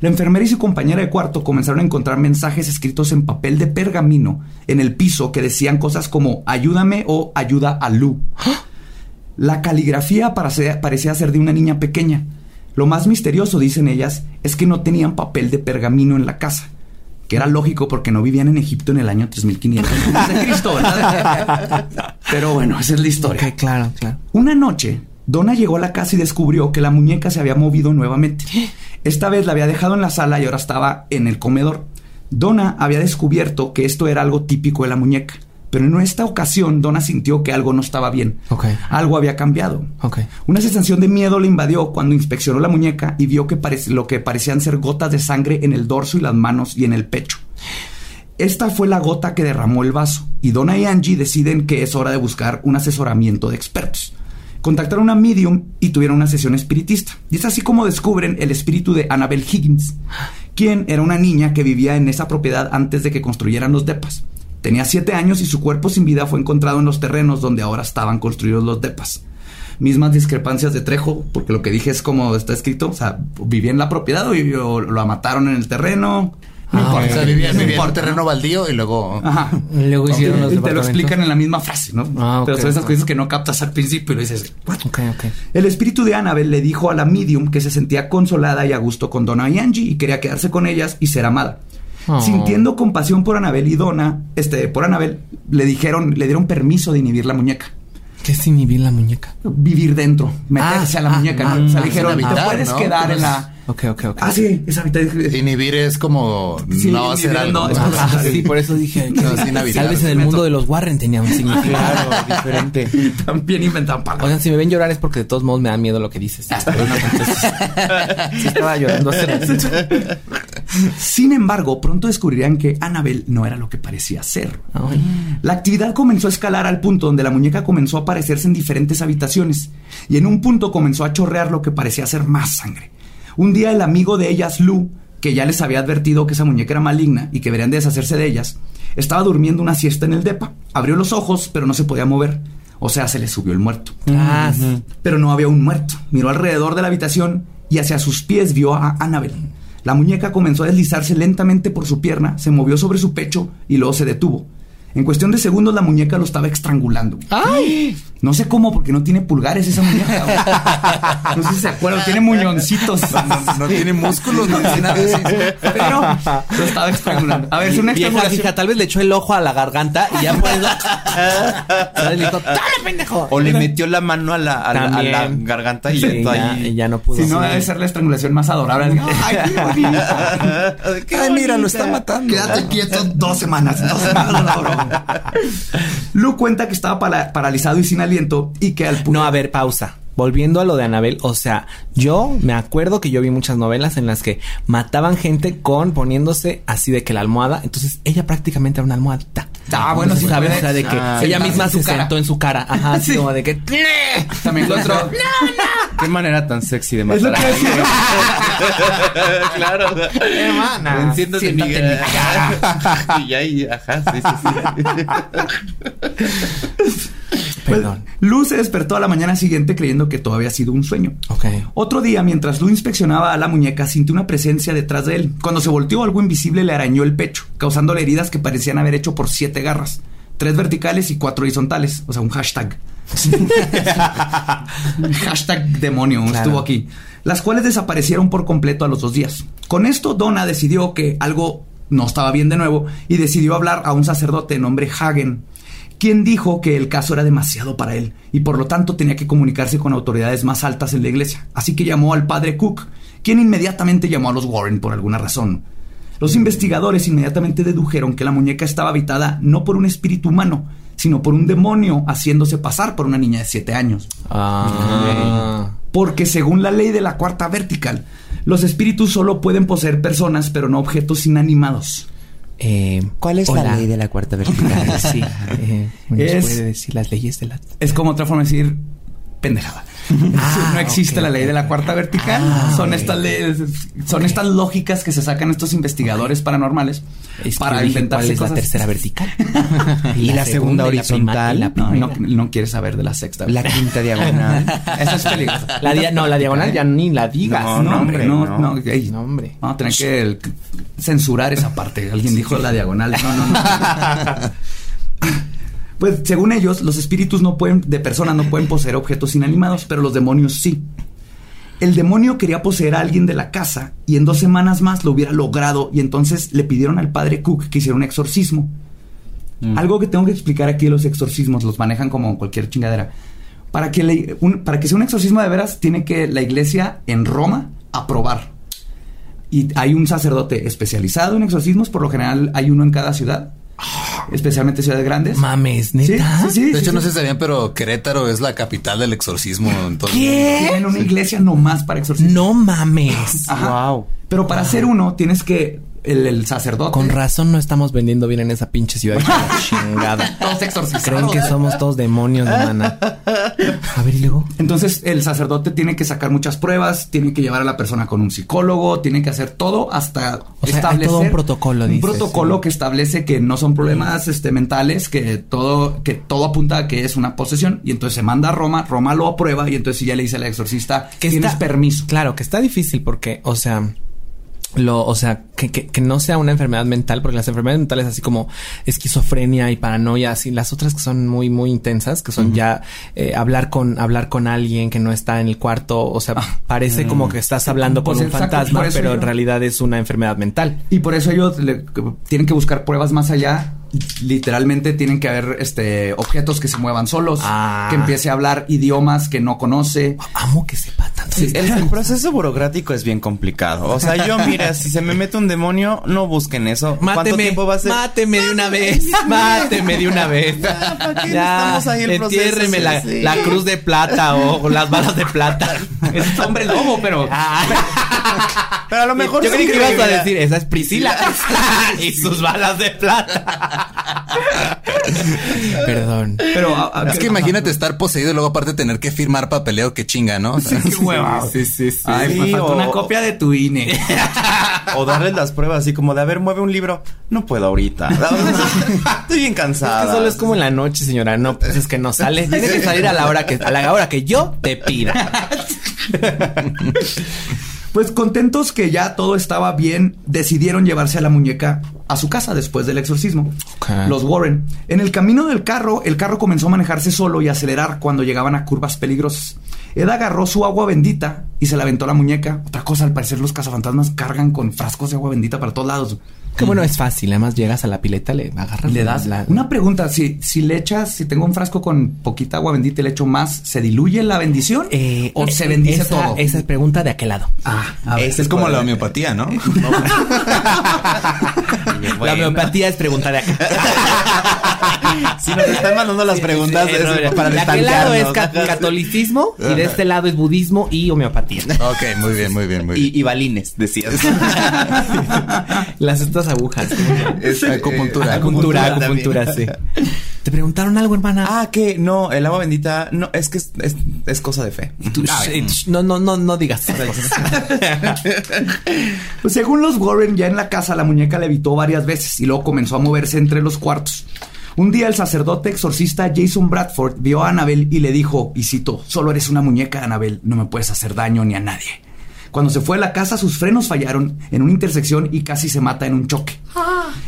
[SPEAKER 2] La enfermera y su compañera de cuarto comenzaron a encontrar mensajes escritos en papel de pergamino en el piso que decían cosas como ayúdame o ayuda a Lu. La caligrafía parecía ser de una niña pequeña. Lo más misterioso, dicen ellas, es que no tenían papel de pergamino en la casa. Que era lógico porque no vivían en Egipto en el año 3500 antes de Cristo, ¿verdad? Pero bueno, esa es la historia.
[SPEAKER 3] Claro, claro.
[SPEAKER 2] Una noche, Donna llegó a la casa y descubrió que la muñeca se había movido nuevamente. Esta vez la había dejado en la sala y ahora estaba en el comedor. Donna había descubierto que esto era algo típico de la muñeca. Pero en esta ocasión, Donna sintió que algo no estaba bien.
[SPEAKER 3] Ok.
[SPEAKER 2] Algo había cambiado.
[SPEAKER 3] Ok.
[SPEAKER 2] Una sensación de miedo le invadió cuando inspeccionó la muñeca y vio que lo que parecían ser gotas de sangre en el dorso y las manos y en el pecho. Esta fue la gota que derramó el vaso y Donna y Angie deciden que es hora de buscar un asesoramiento de expertos. Contactaron a medium y tuvieron una sesión espiritista. Y es así como descubren el espíritu de Annabel Higgins, quien era una niña que vivía en esa propiedad antes de que construyeran los depas. Tenía siete años y su cuerpo sin vida fue encontrado en los terrenos donde ahora estaban construidos los depas. Mismas discrepancias de Trejo, porque lo que dije es como está escrito, o sea, vivía en la propiedad o, o lo mataron en el terreno. No
[SPEAKER 3] Ah,
[SPEAKER 2] importa,
[SPEAKER 1] o sea, vivía,
[SPEAKER 2] no
[SPEAKER 1] en un terreno
[SPEAKER 2] ¿no?
[SPEAKER 1] baldío y luego...
[SPEAKER 2] Ajá.
[SPEAKER 3] Luego hicieron los
[SPEAKER 2] y te lo explican en la misma frase, ¿no?
[SPEAKER 3] Ah,
[SPEAKER 2] Pero son esas cosas que no captas al principio y lo dices, "What?".
[SPEAKER 3] Ok, ok.
[SPEAKER 2] El espíritu de Annabel le dijo a la medium que se sentía consolada y a gusto con Donna y Angie y quería quedarse con ellas y ser amada.
[SPEAKER 3] Oh.
[SPEAKER 2] Sintiendo compasión por Annabel y Donna, este, por Annabel, le dijeron, le dieron permiso de inhibir la muñeca.
[SPEAKER 3] ¿Qué es inhibir la muñeca?
[SPEAKER 2] Vivir dentro, meterse
[SPEAKER 3] Ah,
[SPEAKER 2] a la
[SPEAKER 3] ah,
[SPEAKER 2] muñeca.
[SPEAKER 3] ah,
[SPEAKER 2] ¿no? o sea,
[SPEAKER 3] ah,
[SPEAKER 2] le dijeron, te puedes
[SPEAKER 1] ¿no?
[SPEAKER 2] quedar en
[SPEAKER 1] Pues-
[SPEAKER 2] la.
[SPEAKER 3] Ok, ok, ok.
[SPEAKER 2] Ah, sí, esa mitad.
[SPEAKER 1] Inhibir es como
[SPEAKER 2] Sí,
[SPEAKER 1] no hacer algo.
[SPEAKER 2] no, es
[SPEAKER 3] Ah, sí, por eso dije que
[SPEAKER 1] No, sin habitar.
[SPEAKER 3] tal vez en el mundo de los Warren tenía un significado.
[SPEAKER 4] Claro, diferente.
[SPEAKER 2] También inventan palabras.
[SPEAKER 3] Oigan, si me ven llorar es porque de todos modos me da miedo lo que dices. Pero no, entonces, sí estaba llorando.
[SPEAKER 2] Sin embargo, pronto descubrirían que Annabel no era lo que parecía ser.
[SPEAKER 3] Ay.
[SPEAKER 2] La actividad comenzó a escalar al punto donde la muñeca comenzó a aparecerse en diferentes habitaciones y en un punto comenzó a chorrear lo que parecía ser más sangre. Un día el amigo de ellas, Lou, que ya les había advertido que esa muñeca era maligna y que deberían de deshacerse de ellas, estaba durmiendo una siesta en el depa. Abrió los ojos, pero no se podía mover. O sea, se le subió el muerto.
[SPEAKER 3] Ah, sí.
[SPEAKER 2] Pero no había un muerto. Miró alrededor de la habitación y hacia sus pies vio a Annabel. La muñeca comenzó a deslizarse lentamente por su pierna, se movió sobre su pecho y luego se detuvo. En cuestión de segundos la muñeca lo estaba estrangulando.
[SPEAKER 3] ¡Ay!
[SPEAKER 2] No sé cómo, porque no tiene pulgares esa muñeca. güey. No sé si se acuerdan, tiene muñoncitos.
[SPEAKER 1] No tiene músculos, no tiene nada.
[SPEAKER 2] Pero lo estaba estrangulando. A ver, es una
[SPEAKER 3] Vieja,
[SPEAKER 2] estrangulación.
[SPEAKER 3] fija, tal vez le echó el ojo a la garganta y ya por eso. ¿Sabes? Le dijo, ¡Dale, pendejo!
[SPEAKER 4] O le metió la mano a la, a la- a la
[SPEAKER 3] También.
[SPEAKER 4] garganta y
[SPEAKER 3] Sí, ya,
[SPEAKER 4] ahí.
[SPEAKER 3] y ya no pudo.
[SPEAKER 2] Si no, debe ser la estrangulación más adorable. Ay, qué bonita.
[SPEAKER 1] Ay, mira, lo está matando.
[SPEAKER 2] Quédate quieto dos semanas. Dos semanas, Lauro. Lu cuenta que estaba paralizado y sin aliento y que al
[SPEAKER 3] No, a ver, pausa. Volviendo a lo de Anabel, o sea, yo me acuerdo que yo vi muchas novelas en las que mataban gente con poniéndose así de que la almohada, entonces ella prácticamente era una almohadita.
[SPEAKER 2] Ah, bueno,
[SPEAKER 3] Entonces,
[SPEAKER 2] sí,
[SPEAKER 3] ¿sabes? O sea, de que
[SPEAKER 2] Ah,
[SPEAKER 3] ella misma se
[SPEAKER 2] cara.
[SPEAKER 3] sentó en su cara. Ajá, así
[SPEAKER 2] Sí.
[SPEAKER 3] como de que.
[SPEAKER 2] también lo otro.
[SPEAKER 4] Qué manera tan sexy de
[SPEAKER 2] Es lo
[SPEAKER 4] matar
[SPEAKER 2] que
[SPEAKER 4] a claro.
[SPEAKER 3] Hermana,
[SPEAKER 4] Enciéntate en mi
[SPEAKER 3] siéntate en mi
[SPEAKER 4] cara. y ahí, ajá, sí, sí, sí.
[SPEAKER 3] Perdón.
[SPEAKER 2] Lu se despertó a la mañana siguiente creyendo que todo había sido un sueño.
[SPEAKER 3] Ok.
[SPEAKER 2] Otro día, mientras Lu inspeccionaba a la muñeca, sintió una presencia detrás de él. Cuando se volteó, algo invisible le arañó el pecho, causándole heridas que parecían haber hecho por siete garras. Tres verticales y cuatro horizontales. O sea, un hashtag. hashtag demonio
[SPEAKER 3] Claro.
[SPEAKER 2] estuvo aquí. Las cuales desaparecieron por completo a los dos días. Con esto, Donna decidió que algo no estaba bien de nuevo y decidió hablar a un sacerdote de nombre Hagen, quien dijo que el caso era demasiado para él y por lo tanto tenía que comunicarse con autoridades más altas en la iglesia. Así que llamó al padre Cook, quien inmediatamente llamó a los Warren por alguna razón. Los investigadores inmediatamente dedujeron que la muñeca estaba habitada no por un espíritu humano, sino por un demonio haciéndose pasar por una niña de 7 años.
[SPEAKER 3] Ah.
[SPEAKER 2] Porque según la ley de la cuarta vertical, los espíritus solo pueden poseer personas, pero no objetos inanimados.
[SPEAKER 3] Eh,
[SPEAKER 4] ¿Cuál es
[SPEAKER 3] hola.
[SPEAKER 4] la ley de la cuarta vertical?
[SPEAKER 3] Sí. Eh, ¿me
[SPEAKER 2] Es-
[SPEAKER 3] puede decir las leyes de la.
[SPEAKER 2] Es como otra forma de decir pendejada.
[SPEAKER 3] Ah,
[SPEAKER 2] no existe la ley de la cuarta vertical.
[SPEAKER 3] Ah,
[SPEAKER 2] son estas leyes, son estas lógicas que se sacan estos investigadores paranormales
[SPEAKER 3] Es que
[SPEAKER 2] para inventarse
[SPEAKER 3] ¿Cuál es la
[SPEAKER 2] cosas.
[SPEAKER 3] tercera vertical?
[SPEAKER 4] Y la segunda
[SPEAKER 3] la
[SPEAKER 4] horizontal.
[SPEAKER 3] y la
[SPEAKER 2] No, no,
[SPEAKER 3] primera.
[SPEAKER 2] no quieres saber de la sexta.
[SPEAKER 4] La quinta diagonal.
[SPEAKER 2] Eso es peligroso.
[SPEAKER 3] La dia- no, la diagonal ya ni la digas.
[SPEAKER 4] No,
[SPEAKER 2] No, hombre, no,
[SPEAKER 4] no.
[SPEAKER 2] no.
[SPEAKER 3] No, hombre.
[SPEAKER 2] Vamos a tener que el- censurar esa parte. Alguien dijo la diagonal. No, no, no. Pues según ellos, los espíritus no pueden, de personas no pueden poseer objetos inanimados, pero los demonios sí. El demonio quería poseer a alguien de la casa y en dos semanas más lo hubiera logrado y entonces le pidieron al padre Cook que hiciera un exorcismo. Algo que tengo que explicar aquí, los exorcismos los manejan como cualquier chingadera. Para que, le- un- para que sea un exorcismo de veras, tiene que la iglesia en Roma aprobar. Y hay un sacerdote especializado en exorcismos, por lo general hay uno en cada ciudad, especialmente ciudades grandes.
[SPEAKER 3] Mames,
[SPEAKER 2] Sí,
[SPEAKER 3] neta.
[SPEAKER 2] sí, sí,
[SPEAKER 1] De
[SPEAKER 2] sí,
[SPEAKER 1] hecho,
[SPEAKER 2] sí.
[SPEAKER 1] no sé si sabían, pero Querétaro es la capital del exorcismo. en todo el
[SPEAKER 3] ¿Qué?
[SPEAKER 2] Tienen una iglesia nomás para exorcismos.
[SPEAKER 3] No mames.
[SPEAKER 2] Ajá.
[SPEAKER 4] Wow.
[SPEAKER 2] Pero para hacer uno tienes que el, el sacerdote.
[SPEAKER 3] Con razón no estamos vendiendo bien en esa pinche ciudad. chingada.
[SPEAKER 2] Todos exorcizados.
[SPEAKER 3] Creen que somos todos demonios, mana. A ver, y luego.
[SPEAKER 2] Entonces el sacerdote tiene que sacar muchas pruebas, tiene que llevar a la persona con un psicólogo, tiene que hacer todo hasta
[SPEAKER 3] O sea, hay
[SPEAKER 2] establecer
[SPEAKER 3] todo un protocolo,
[SPEAKER 2] un
[SPEAKER 3] dices.
[SPEAKER 2] protocolo que establece que no son problemas este, mentales, que todo que todo apunta a que es una posesión y entonces se manda a Roma, Roma lo aprueba y entonces ya le dice al exorcista
[SPEAKER 3] Que
[SPEAKER 2] tienes
[SPEAKER 3] está-
[SPEAKER 2] permiso.
[SPEAKER 3] Claro, que está difícil porque, o sea, lo, o sea, que, que, que no sea una enfermedad mental, porque las enfermedades mentales así como esquizofrenia y paranoia, así las otras que son muy, muy intensas, que son ya eh, hablar con, hablar con alguien que no está en el cuarto, o sea, parece como que estás hablando con un
[SPEAKER 2] exacto,
[SPEAKER 3] fantasma, pero
[SPEAKER 2] yo-
[SPEAKER 3] en realidad es una enfermedad mental.
[SPEAKER 2] Y por eso ellos le- tienen que buscar pruebas más allá. Literalmente tienen que haber este objetos que se muevan solos,
[SPEAKER 3] Ah.
[SPEAKER 2] que empiece a hablar idiomas que no conoce.
[SPEAKER 3] Amo que sepa tanto.
[SPEAKER 2] Sí,
[SPEAKER 4] El, proceso burocrático es bien complicado. O sea, yo, mira, si se me mete un demonio, no busquen eso. ¿Cuánto
[SPEAKER 3] Máteme,
[SPEAKER 4] tiempo va a ser?
[SPEAKER 3] máteme de una vez, máteme de una vez.
[SPEAKER 4] Ya, ¿para qué
[SPEAKER 3] Ya,
[SPEAKER 4] necesitamos ahí el proceso?
[SPEAKER 3] entiérreme la,
[SPEAKER 4] Sí.
[SPEAKER 3] la cruz de plata o, o las balas de plata.
[SPEAKER 2] Es hombre lobo, pero
[SPEAKER 3] Ah.
[SPEAKER 4] Pero a lo mejor
[SPEAKER 3] Yo creí que ibas a decir, esa es Priscila y sus balas de plata. Perdón.
[SPEAKER 2] pero a- a-
[SPEAKER 1] Es que imagínate estar poseído y luego aparte tener que firmar papeleo que chinga, ¿no?
[SPEAKER 2] Qué hueva.
[SPEAKER 3] Sí, sí, sí.
[SPEAKER 2] Ay, me
[SPEAKER 4] o-
[SPEAKER 2] una copia de tu INE.
[SPEAKER 4] O darles las pruebas así como de, a ver, mueve un libro. No puedo ahorita. Estoy bien
[SPEAKER 3] Es
[SPEAKER 4] cansada.
[SPEAKER 3] que solo es como en la noche, señora. No, pues es que no sale. Tiene que salir a la hora que, a la hora que yo te pida.
[SPEAKER 2] Pues contentos que ya todo estaba bien, decidieron llevarse a la muñeca a su casa después del exorcismo. Los Warren. En el camino del carro, el carro comenzó a manejarse solo y acelerar cuando llegaban a curvas peligrosas. Ed agarró su agua bendita y se la aventó a la muñeca. Otra cosa, al parecer los cazafantasmas cargan con frascos de agua bendita para todos lados.
[SPEAKER 3] Que bueno, es fácil. Además, llegas a la pileta, le agarras.
[SPEAKER 2] Le das
[SPEAKER 3] la-
[SPEAKER 2] una pregunta, si, si le echas, si tengo un frasco con poquita agua bendita y le echo más, ¿se diluye la bendición?
[SPEAKER 3] Eh,
[SPEAKER 2] ¿O
[SPEAKER 3] eh,
[SPEAKER 2] se bendice
[SPEAKER 3] esa,
[SPEAKER 2] todo?
[SPEAKER 3] Esa es pregunta de aquel lado.
[SPEAKER 2] Ah, a ver.
[SPEAKER 1] Es como la homeopatía, ¿no?
[SPEAKER 3] La homeopatía es pregunta de acá.
[SPEAKER 4] Si nos están mandando las preguntas es para
[SPEAKER 3] de aquel lado es ca- catolicismo y de este lado es budismo y homeopatía.
[SPEAKER 1] ok, muy bien, muy bien, muy bien.
[SPEAKER 4] Y, y balines, decías.
[SPEAKER 3] Las estas agujas.
[SPEAKER 1] Es acupuntura.
[SPEAKER 3] Acupuntura,
[SPEAKER 4] acupuntura
[SPEAKER 3] acupuntura, sí. ¿Te preguntaron algo, hermana?
[SPEAKER 4] ah, que no, el agua bendita, no, es que es, es, es cosa de fe.
[SPEAKER 3] Tú, sh- no, no, no, no digas esas cosas.
[SPEAKER 2] Pues según los Warren, ya en la casa la muñeca levitó varias veces y luego comenzó a moverse entre los cuartos. Un día el sacerdote exorcista Jason Bradford vio a Annabel y le dijo, y cito, solo eres una muñeca, Annabel, no me puedes hacer daño ni a nadie. Cuando se fue a la casa, sus frenos fallaron en una intersección y casi se mata en un choque.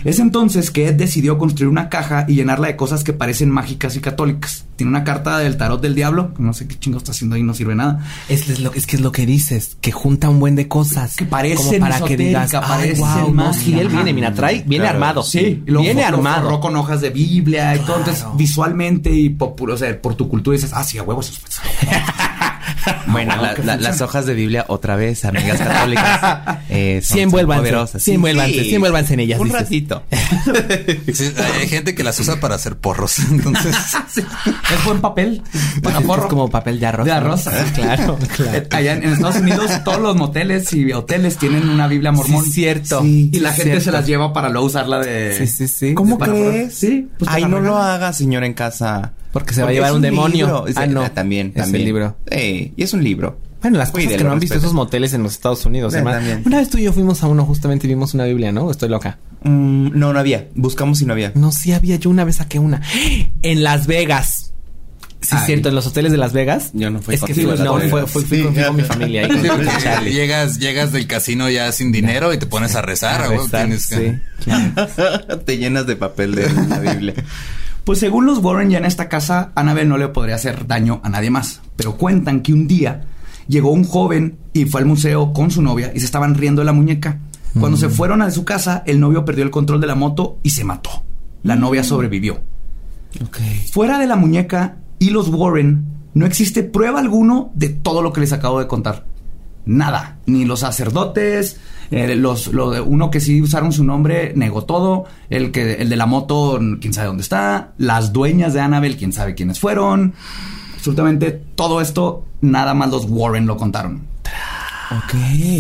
[SPEAKER 2] Es entonces que Ed decidió construir una caja y llenarla de cosas que parecen mágicas y católicas. Tiene una carta del tarot del diablo, que no sé qué chingo está haciendo ahí, no sirve nada.
[SPEAKER 3] Es, es lo, es que es lo que dices, que junta un buen de cosas.
[SPEAKER 2] Que parecen
[SPEAKER 3] Como para que digas, ay,
[SPEAKER 2] parecen
[SPEAKER 3] wow, no,
[SPEAKER 2] magia.
[SPEAKER 3] sí, él viene, mira, trae, viene
[SPEAKER 4] Claro.
[SPEAKER 3] armado.
[SPEAKER 2] Sí, y luego
[SPEAKER 3] viene
[SPEAKER 2] lo
[SPEAKER 3] armado.
[SPEAKER 2] forró con hojas de Biblia y todo. Entonces, visualmente y por, o sea, por tu cultura dices, ah, sí, a huevos.
[SPEAKER 4] Bueno,
[SPEAKER 2] wow,
[SPEAKER 4] la-
[SPEAKER 2] qué
[SPEAKER 4] la-
[SPEAKER 2] funciona.
[SPEAKER 4] las hojas de Biblia otra vez, amigas católicas. eh, son-
[SPEAKER 3] Sí, envuélvanse,
[SPEAKER 4] poderosas.
[SPEAKER 3] sí, envuélvanse, sí, envuélvanse en ellas,
[SPEAKER 4] Un
[SPEAKER 3] dices.
[SPEAKER 4] ratito.
[SPEAKER 1] Sí, hay gente que las usa para hacer porros. Entonces,
[SPEAKER 2] Es buen papel para
[SPEAKER 3] Es
[SPEAKER 2] porro.
[SPEAKER 3] como papel de arroz.
[SPEAKER 2] De
[SPEAKER 3] ¿no?
[SPEAKER 2] arroz.
[SPEAKER 3] Claro, claro.
[SPEAKER 2] Eh, Allá en, en Estados Unidos, todos los moteles y hoteles tienen una Biblia mormón.
[SPEAKER 3] Sí, cierto.
[SPEAKER 2] Y la gente
[SPEAKER 3] Cierto.
[SPEAKER 2] se las lleva para luego usarla de.
[SPEAKER 3] Sí, sí, sí.
[SPEAKER 4] ¿Cómo
[SPEAKER 2] para-
[SPEAKER 4] crees?
[SPEAKER 2] Sí, pues
[SPEAKER 4] Ay, no lo haga, señor, en casa.
[SPEAKER 3] Porque se va a llevar
[SPEAKER 4] es
[SPEAKER 3] un demonio.
[SPEAKER 4] libro. Es-
[SPEAKER 3] Ah, no.
[SPEAKER 4] También,
[SPEAKER 3] Es el
[SPEAKER 4] también.
[SPEAKER 3] libro.
[SPEAKER 4] Eh, y es un libro.
[SPEAKER 3] Bueno, las cosas
[SPEAKER 4] Cuídelo,
[SPEAKER 3] que no han visto esos moteles en los Estados Unidos.
[SPEAKER 4] Sí,
[SPEAKER 3] hermano.
[SPEAKER 4] también.
[SPEAKER 3] Una vez tú y yo fuimos a uno justamente y vimos una Biblia, ¿no? Estoy loca.
[SPEAKER 4] Mm, no, no había. Buscamos y no había.
[SPEAKER 3] No, sí había. Yo una vez saqué una. En Las Vegas. Sí,
[SPEAKER 2] Ay.
[SPEAKER 3] cierto. En los hoteles de Las Vegas.
[SPEAKER 4] Yo no fui
[SPEAKER 3] Es que
[SPEAKER 4] a
[SPEAKER 3] no, fue, fue- fui con, fui con mi familia. ahí con-
[SPEAKER 1] Sí, llegas, llegas del casino ya sin dinero y te pones a rezar.
[SPEAKER 3] A
[SPEAKER 1] tienes que-
[SPEAKER 3] sí.
[SPEAKER 4] Te llenas de papel de la Biblia.
[SPEAKER 2] Pues según los Warren, ya en esta casa, Annabel no le podría hacer daño a nadie más. Pero cuentan que un día llegó un joven y fue al museo con su novia y se estaban riendo de la muñeca. Cuando se fueron a su casa, el novio perdió el control de la moto y se mató. La novia sobrevivió. Fuera de la muñeca y los Warren, no existe prueba alguno de todo lo que les acabo de contar. Nada. Ni los sacerdotes, eh, los, lo de uno que sí usaron su nombre negó todo. El que, el de la moto, quién sabe dónde está. Las dueñas de Annabelle, quién sabe quiénes fueron. Absolutamente todo esto, nada más los Warren lo contaron.
[SPEAKER 4] ok.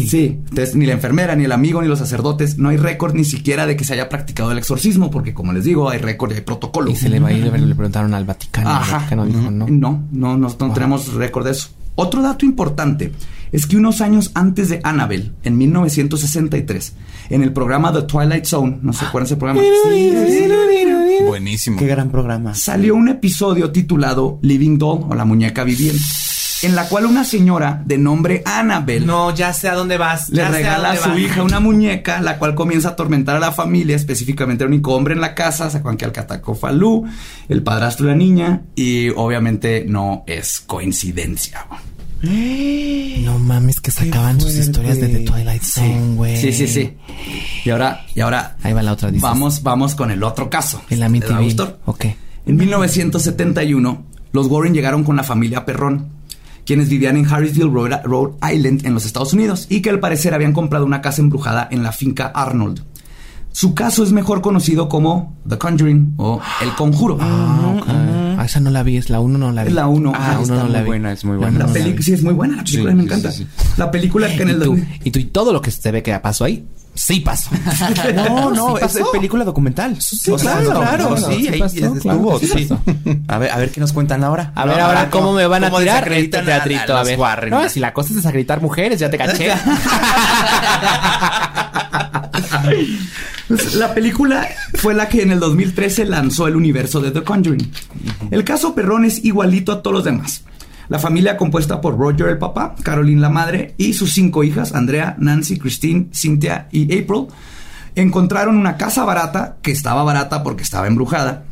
[SPEAKER 2] Sí, entonces ni la enfermera, ni el amigo, ni los sacerdotes, no hay récord ni siquiera de que se haya practicado el exorcismo, porque como les digo, hay récord y hay protocolo.
[SPEAKER 3] Y se le va a ir, le preguntaron al Vaticano. El
[SPEAKER 2] Ajá.
[SPEAKER 3] Vaticano dijo, no.
[SPEAKER 2] No, no, no, no tenemos récord de eso. Otro dato importante es que unos años antes de Annabelle, en 1963, en el programa The Twilight Zone, no se acuerdan ese programa,
[SPEAKER 1] Buenísimo.
[SPEAKER 4] Qué gran programa.
[SPEAKER 2] salió un episodio titulado Living Doll o la muñeca viviente, en la cual una señora de nombre Annabelle
[SPEAKER 3] No, ya sé a dónde vas.
[SPEAKER 2] le regala a su
[SPEAKER 3] vas.
[SPEAKER 2] hija una muñeca, la cual comienza a atormentar a la familia, específicamente al único hombre en la casa, Sacuanque Falú, el padrastro de la niña, y obviamente no es coincidencia.
[SPEAKER 3] No mames, que sacaban sus historias de The Twilight Zone, güey.
[SPEAKER 2] Sí, sí, sí. Y ahora, y ahora
[SPEAKER 3] Ahí va la otra, dices.
[SPEAKER 2] vamos, vamos con el otro caso.
[SPEAKER 3] El
[SPEAKER 2] ¿Te da
[SPEAKER 3] Amityville. Ok.
[SPEAKER 2] En 1971, los Warren llegaron con la familia Perrón, quienes vivían en Harrisville, Rhode, Island, en los Estados Unidos, y que al parecer habían comprado una casa embrujada en la finca Arnold. Su caso es mejor conocido como The Conjuring o El Conjuro.
[SPEAKER 3] Ah, ok. Ah, esa no la vi, es la uno no la vi.
[SPEAKER 2] Es la uno.
[SPEAKER 3] Ah,
[SPEAKER 2] Ah,
[SPEAKER 4] está
[SPEAKER 3] no
[SPEAKER 4] muy
[SPEAKER 3] la
[SPEAKER 4] buena, es muy buena.
[SPEAKER 2] La película, sí, es muy buena la película,
[SPEAKER 4] Sí,
[SPEAKER 2] me
[SPEAKER 4] sí,
[SPEAKER 2] encanta.
[SPEAKER 4] sí,
[SPEAKER 2] La película que en el
[SPEAKER 3] Y tú,
[SPEAKER 2] 2000
[SPEAKER 3] y tú y todo lo que se ve que pasó ahí, sí pasó.
[SPEAKER 4] No, no,
[SPEAKER 3] Sí
[SPEAKER 4] es película documental.
[SPEAKER 3] Sí,
[SPEAKER 4] O sea,
[SPEAKER 3] claro,
[SPEAKER 4] claro,
[SPEAKER 3] claro,
[SPEAKER 4] sí, ahí
[SPEAKER 3] pasó,
[SPEAKER 4] estuvo,
[SPEAKER 3] claro.
[SPEAKER 4] A ver, a ver qué nos cuentan ahora.
[SPEAKER 3] A ver,
[SPEAKER 4] No,
[SPEAKER 3] ahora, ¿cómo me van a tirar
[SPEAKER 4] desacreditan
[SPEAKER 3] este
[SPEAKER 4] a- a
[SPEAKER 3] teatrito? A, ver.
[SPEAKER 4] Warren.
[SPEAKER 3] No, si la cosa es desacreditar mujeres, ya te caché.
[SPEAKER 2] Pues, La película fue la que en el 2013 lanzó el universo de The Conjuring. El caso Perrón es igualito a todos los demás. La familia compuesta por Roger el papá, Caroline la madre y sus cinco hijas, Andrea, Nancy, Christine, Cynthia y April, Encontraron una casa barata, que estaba barata porque estaba embrujada.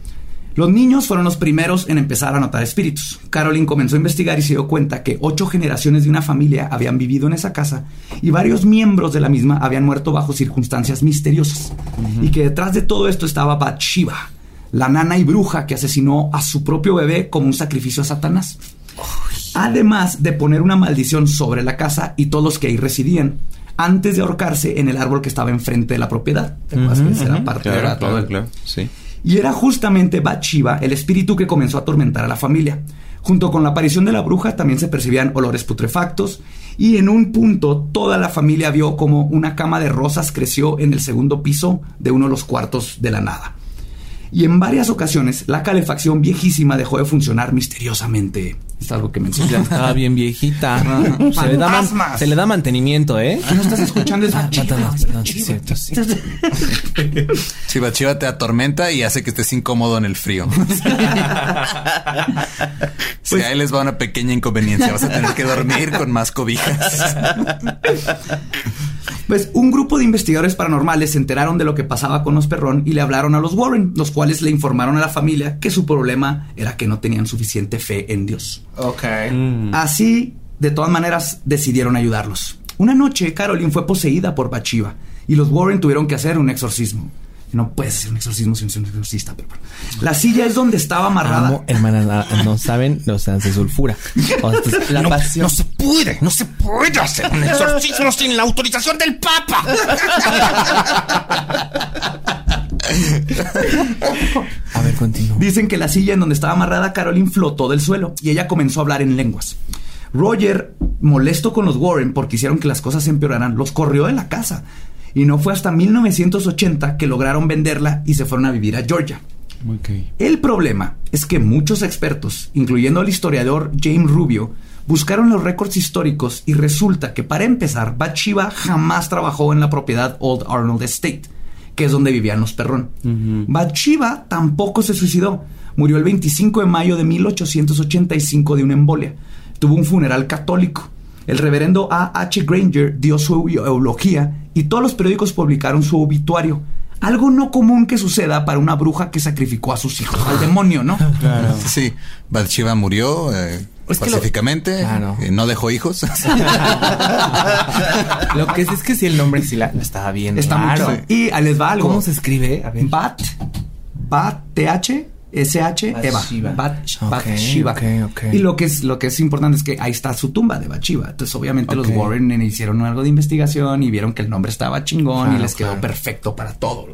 [SPEAKER 2] Los niños fueron los primeros en empezar a notar espíritus. Caroline comenzó a investigar y se dio cuenta que ocho generaciones de una familia habían vivido en esa casa y varios miembros de la misma habían muerto bajo circunstancias misteriosas. Y que detrás de todo esto estaba Bathsheba, la nana y bruja que asesinó a su propio bebé como un sacrificio a Satanás. Además de poner una maldición sobre la casa y todos los que ahí residían, antes de ahorcarse en el árbol que estaba enfrente de la propiedad. ¿Te acuerdas que esa era parte de la- todo el-
[SPEAKER 4] Sí.
[SPEAKER 2] Y era justamente Bathsheba el espíritu que comenzó a atormentar a la familia. Junto con la aparición de la bruja también se percibían olores putrefactos y en un punto toda la familia vio como una cama de rosas creció en el segundo piso de uno de los cuartos de la nada. Y en varias ocasiones la calefacción viejísima dejó de funcionar misteriosamente. Es algo que mencioné.
[SPEAKER 3] Ya estaba bien viejita. Se le, da man- se le da mantenimiento, ¿eh?
[SPEAKER 2] ¿No estás escuchando? Es
[SPEAKER 3] Ah, perdón, perdón, sí, cierto, sí.
[SPEAKER 1] Si Bathsheba te atormenta y hace que estés incómodo en el frío. si
[SPEAKER 2] Pues-
[SPEAKER 1] ahí les va una pequeña inconveniencia, vas a tener que dormir con más cobijas.
[SPEAKER 2] Pues un grupo de investigadores paranormales se enteraron de lo que pasaba con los perrón y le hablaron a los Warren, los cuales le informaron a la familia que su problema era que no tenían suficiente fe en Dios.
[SPEAKER 3] Ok.
[SPEAKER 2] Así, de todas maneras, decidieron ayudarlos. Una noche, Caroline fue poseída por Bathsheba y los Warren tuvieron que hacer un exorcismo. No puedes hacer un exorcismo sin ser un exorcista, pero bueno. La silla es donde estaba amarrada.
[SPEAKER 3] Amo, hermanas, no saben, o sea, se sulfura. O sea, esto es la pasión.
[SPEAKER 5] se puede, no se puede hacer un exorcismo sin la autorización del Papa.
[SPEAKER 3] A ver, continúa.
[SPEAKER 2] Dicen que la silla en donde estaba amarrada Caroline flotó del suelo y ella comenzó a hablar en lenguas. Roger, molesto con los Warren porque hicieron que las cosas se empeoraran, los corrió de la casa. Y no fue hasta 1980 que lograron venderla y se fueron a vivir a Georgia. El problema es que muchos expertos, incluyendo el historiador James Rubio, buscaron los récords históricos y resulta que para empezar, Bathsheba jamás trabajó en la propiedad Old Arnold Estate, que es donde vivían los perrón. Bathsheba tampoco se suicidó. Murió el 25 de mayo de 1885 de una embolia. Tuvo un funeral católico. El reverendo A. H. Granger dio su eulogía y todos los periódicos publicaron su obituario. Algo no común que suceda para una bruja que sacrificó a sus hijos al demonio, ¿no?
[SPEAKER 1] Sí, Bathsheba murió eh,
[SPEAKER 2] Es que lo-
[SPEAKER 1] pacíficamente,
[SPEAKER 3] Claro.
[SPEAKER 1] eh, no dejó hijos.
[SPEAKER 3] Lo que es, es que si el nombre sí la, estaba bien.
[SPEAKER 2] Está
[SPEAKER 3] raro.
[SPEAKER 2] mucho. Y ahí les va algo.
[SPEAKER 3] ¿Cómo se escribe? A ver.
[SPEAKER 2] Bat, Bat, TH, SH, Eva.
[SPEAKER 3] Bathsheba.
[SPEAKER 2] Y lo que es lo que es importante es que ahí está su tumba de Bathsheba. Entonces, obviamente, los. Warren hicieron algo de investigación y vieron que el nombre estaba chingón y les quedó
[SPEAKER 3] claro.
[SPEAKER 2] perfecto para todo.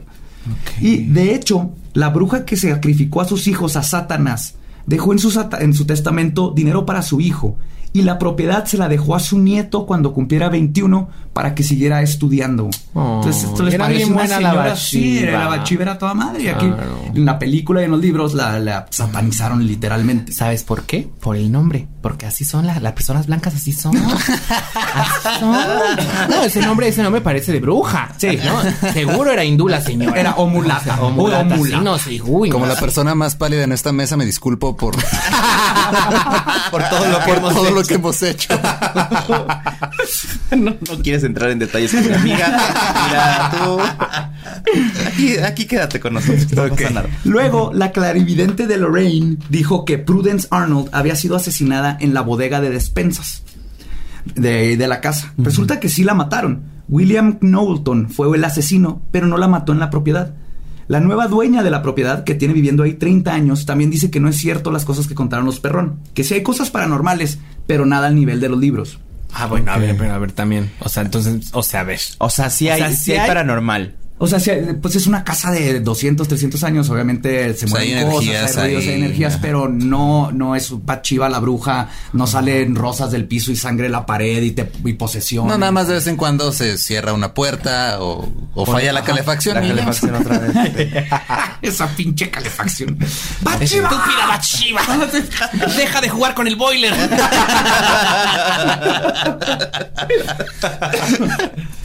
[SPEAKER 2] Y de hecho, la bruja que sacrificó a sus hijos a Satanás dejó en su, en su testamento dinero para su hijo y la propiedad se la dejó a su nieto cuando cumpliera 21 para que siguiera estudiando.
[SPEAKER 3] Oh,
[SPEAKER 2] Entonces, esto les
[SPEAKER 3] era
[SPEAKER 2] parece
[SPEAKER 3] bien
[SPEAKER 2] una
[SPEAKER 3] buena la
[SPEAKER 2] señora, sí,
[SPEAKER 3] Bathsheba.
[SPEAKER 2] la Bathsheba era toda madre. Y aquí
[SPEAKER 3] Claro.
[SPEAKER 2] en la película y en los libros la, la satanizaron literalmente.
[SPEAKER 3] ¿Sabes por qué? Por el nombre. Porque así son las, las personas blancas, así son. Así son. No, ese nombre, ese nombre parece de bruja. Sí, ¿no? Seguro era hindú la señora.
[SPEAKER 2] Era o mulata.
[SPEAKER 3] O mulata, sí, no. Uy,
[SPEAKER 1] Como
[SPEAKER 3] no.
[SPEAKER 1] la persona más pálida en esta mesa, me disculpo por,
[SPEAKER 4] Por todo lo que
[SPEAKER 1] por
[SPEAKER 4] hemos
[SPEAKER 1] todo
[SPEAKER 4] hecho.
[SPEAKER 1] lo que hemos hecho.
[SPEAKER 4] no, no quieres entrar en detalles con mi amiga. Mira, tú. Aquí, aquí quédate con nosotros. No pasa nada.
[SPEAKER 2] Luego, la clarividente de Lorraine dijo que Prudence Arnold había sido asesinada en la bodega de despensas de, de la casa. Resulta que sí la mataron. William Knowlton fue el asesino, pero no la mató en la propiedad. La nueva dueña de la propiedad, que tiene viviendo ahí 30 años, también dice que no es cierto las cosas que contaron los perrón. Que sí hay cosas paranormales, pero nada al nivel de los libros.
[SPEAKER 3] Ah, bueno, a ver, pero a ver también. O sea, entonces, o sea, a ver.
[SPEAKER 4] O sea, sí
[SPEAKER 3] O
[SPEAKER 4] hay,
[SPEAKER 3] sea,
[SPEAKER 4] sí
[SPEAKER 3] sí
[SPEAKER 4] hay
[SPEAKER 3] hay-
[SPEAKER 4] paranormal.
[SPEAKER 2] O sea, pues es una casa de 200, 300 años, obviamente se
[SPEAKER 1] O sea,
[SPEAKER 2] mueven
[SPEAKER 1] hay
[SPEAKER 2] cosas,
[SPEAKER 1] energías
[SPEAKER 2] hay ruidos, hay energías, pero no, no es Bathsheba la bruja, no salen rosas del piso y sangre de la pared y, te, y posesión.
[SPEAKER 1] No, nada más de vez en cuando se cierra una puerta o, o falla la calefacción.
[SPEAKER 4] La
[SPEAKER 1] ya.
[SPEAKER 4] calefacción otra vez.
[SPEAKER 2] Esa pinche calefacción. ¡Bathsheba!
[SPEAKER 3] ¡Estúpida Bathsheba! ¡Deja de jugar con el boiler!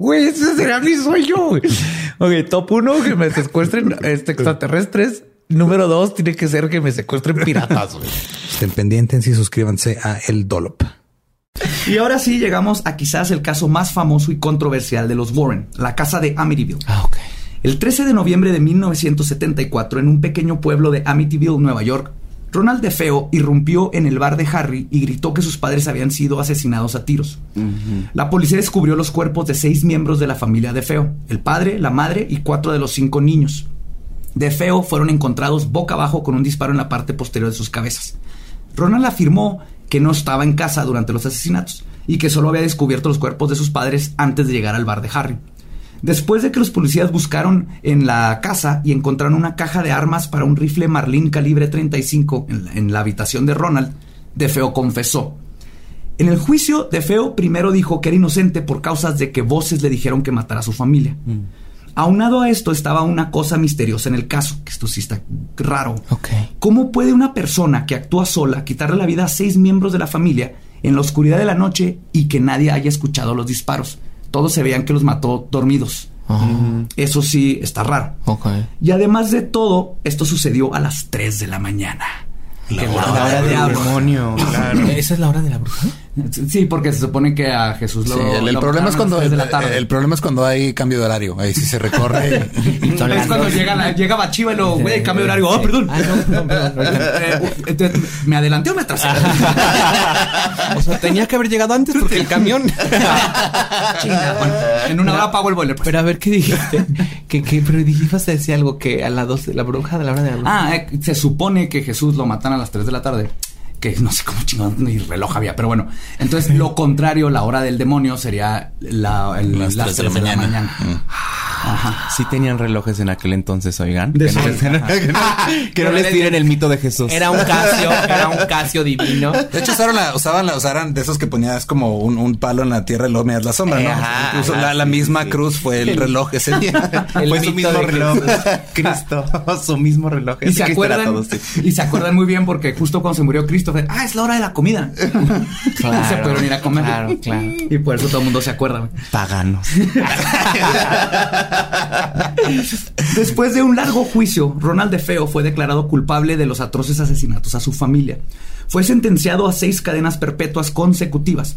[SPEAKER 5] Güey, ese será mi sueño. güey. Ok, top uno, que me secuestren este, extraterrestres. Número dos, tiene que ser que me secuestren piratas. güey.
[SPEAKER 1] Estén pendientes y suscríbanse a El Dollop.
[SPEAKER 2] Y ahora sí llegamos a quizás el caso más famoso y controversial de los Warren, la casa de Amityville.
[SPEAKER 3] Ah, ok.
[SPEAKER 2] El 13 de noviembre de 1974, en un pequeño pueblo de Amityville, Nueva York, Ronald DeFeo irrumpió en el bar de Harry y gritó que sus padres habían sido asesinados a tiros. La policía descubrió los cuerpos de seis miembros de la familia DeFeo, el padre, la madre y cuatro de los cinco niños. DeFeo fueron encontrados boca abajo con un disparo en la parte posterior de sus cabezas. Ronald afirmó que no estaba en casa durante los asesinatos y que solo había descubierto los cuerpos de sus padres antes de llegar al bar de Harry. Después de que los policías buscaron en la casa y encontraron una caja de armas para un rifle Marlin calibre 35 en la, en la habitación de Ronald, DeFeo confesó. En el juicio, DeFeo primero dijo que era inocente por causas de que voces le dijeron que matara a su familia. Aunado a esto estaba una cosa misteriosa en el caso, que esto sí está raro. ¿Cómo puede una persona que actúa sola quitarle la vida a seis miembros de la familia en la oscuridad de la noche y que nadie haya escuchado los disparos? Todos se veían que los mató dormidos. Eso sí está raro.
[SPEAKER 3] Ok.
[SPEAKER 2] Y además de todo, esto sucedió a las 3 de la mañana.
[SPEAKER 1] La
[SPEAKER 2] Que
[SPEAKER 1] hora
[SPEAKER 2] la hora
[SPEAKER 1] del
[SPEAKER 2] de
[SPEAKER 4] demonio, claro.
[SPEAKER 3] ¿Esa es la hora de la bruja?
[SPEAKER 2] Sí, porque se supone que a Jesús lo.
[SPEAKER 1] Sí, el, el
[SPEAKER 2] lo
[SPEAKER 1] problema es cuando
[SPEAKER 2] a las tres
[SPEAKER 1] el,
[SPEAKER 2] de la tarde.
[SPEAKER 1] el problema es cuando hay cambio de horario. Ahí sí se recorre.
[SPEAKER 2] Es cuando llega, la, llega Bachiva y lo, güey, cambio de horario. Oh, perdón.
[SPEAKER 3] Ah, no, no, perdón, perdón.
[SPEAKER 2] Eh, entonces, ¿Me adelanté o me atrasé?
[SPEAKER 3] O sea, tenía que haber llegado antes porque el camión.
[SPEAKER 2] Bueno, en una hora pago el boiler. pues.
[SPEAKER 3] Pero a ver qué dijiste. que, que, pero dijiste decía algo que a las 12, la bruja de la hora de la bruja.
[SPEAKER 2] Ah, eh, se supone que Jesús lo matan a las 3 de la tarde. Que no sé cómo chingón ni reloj había, pero bueno. Entonces, lo contrario, la hora del demonio sería la, el-
[SPEAKER 1] Las tres de la mañana. Mm.
[SPEAKER 2] Ajá.
[SPEAKER 4] Sí tenían relojes en aquel entonces, oigan.
[SPEAKER 2] De
[SPEAKER 4] que no, que no- que no- que no les tiren el mito de Jesús.
[SPEAKER 3] Era un casio, era un casio divino.
[SPEAKER 1] De hecho, usaron la, usaban la, usaron de esos que ponías como un, un palo en la tierra y luego miras la sombra, ¿no?
[SPEAKER 4] Ajá,
[SPEAKER 1] Incluso
[SPEAKER 4] ajá,
[SPEAKER 1] la, misma
[SPEAKER 4] sí.
[SPEAKER 1] cruz fue el reloj ese día.
[SPEAKER 3] El
[SPEAKER 4] Fue su
[SPEAKER 3] mito
[SPEAKER 4] mismo
[SPEAKER 3] de
[SPEAKER 4] reloj. Cristo, su mismo reloj.
[SPEAKER 2] Y se
[SPEAKER 4] Cristo
[SPEAKER 2] acuerdan,
[SPEAKER 4] todo, sí.
[SPEAKER 2] y se acuerdan muy bien porque justo cuando se murió Ah, es la hora de la comida.
[SPEAKER 3] Claro,
[SPEAKER 2] se pudieron ir a comer.
[SPEAKER 3] claro, claro.
[SPEAKER 2] Y por eso todo el mundo se acuerda.
[SPEAKER 4] Paganos.
[SPEAKER 2] Después de un largo juicio, Ronald DeFeo fue declarado culpable de los atroces asesinatos a su familia. Fue sentenciado a seis cadenas perpetuas consecutivas.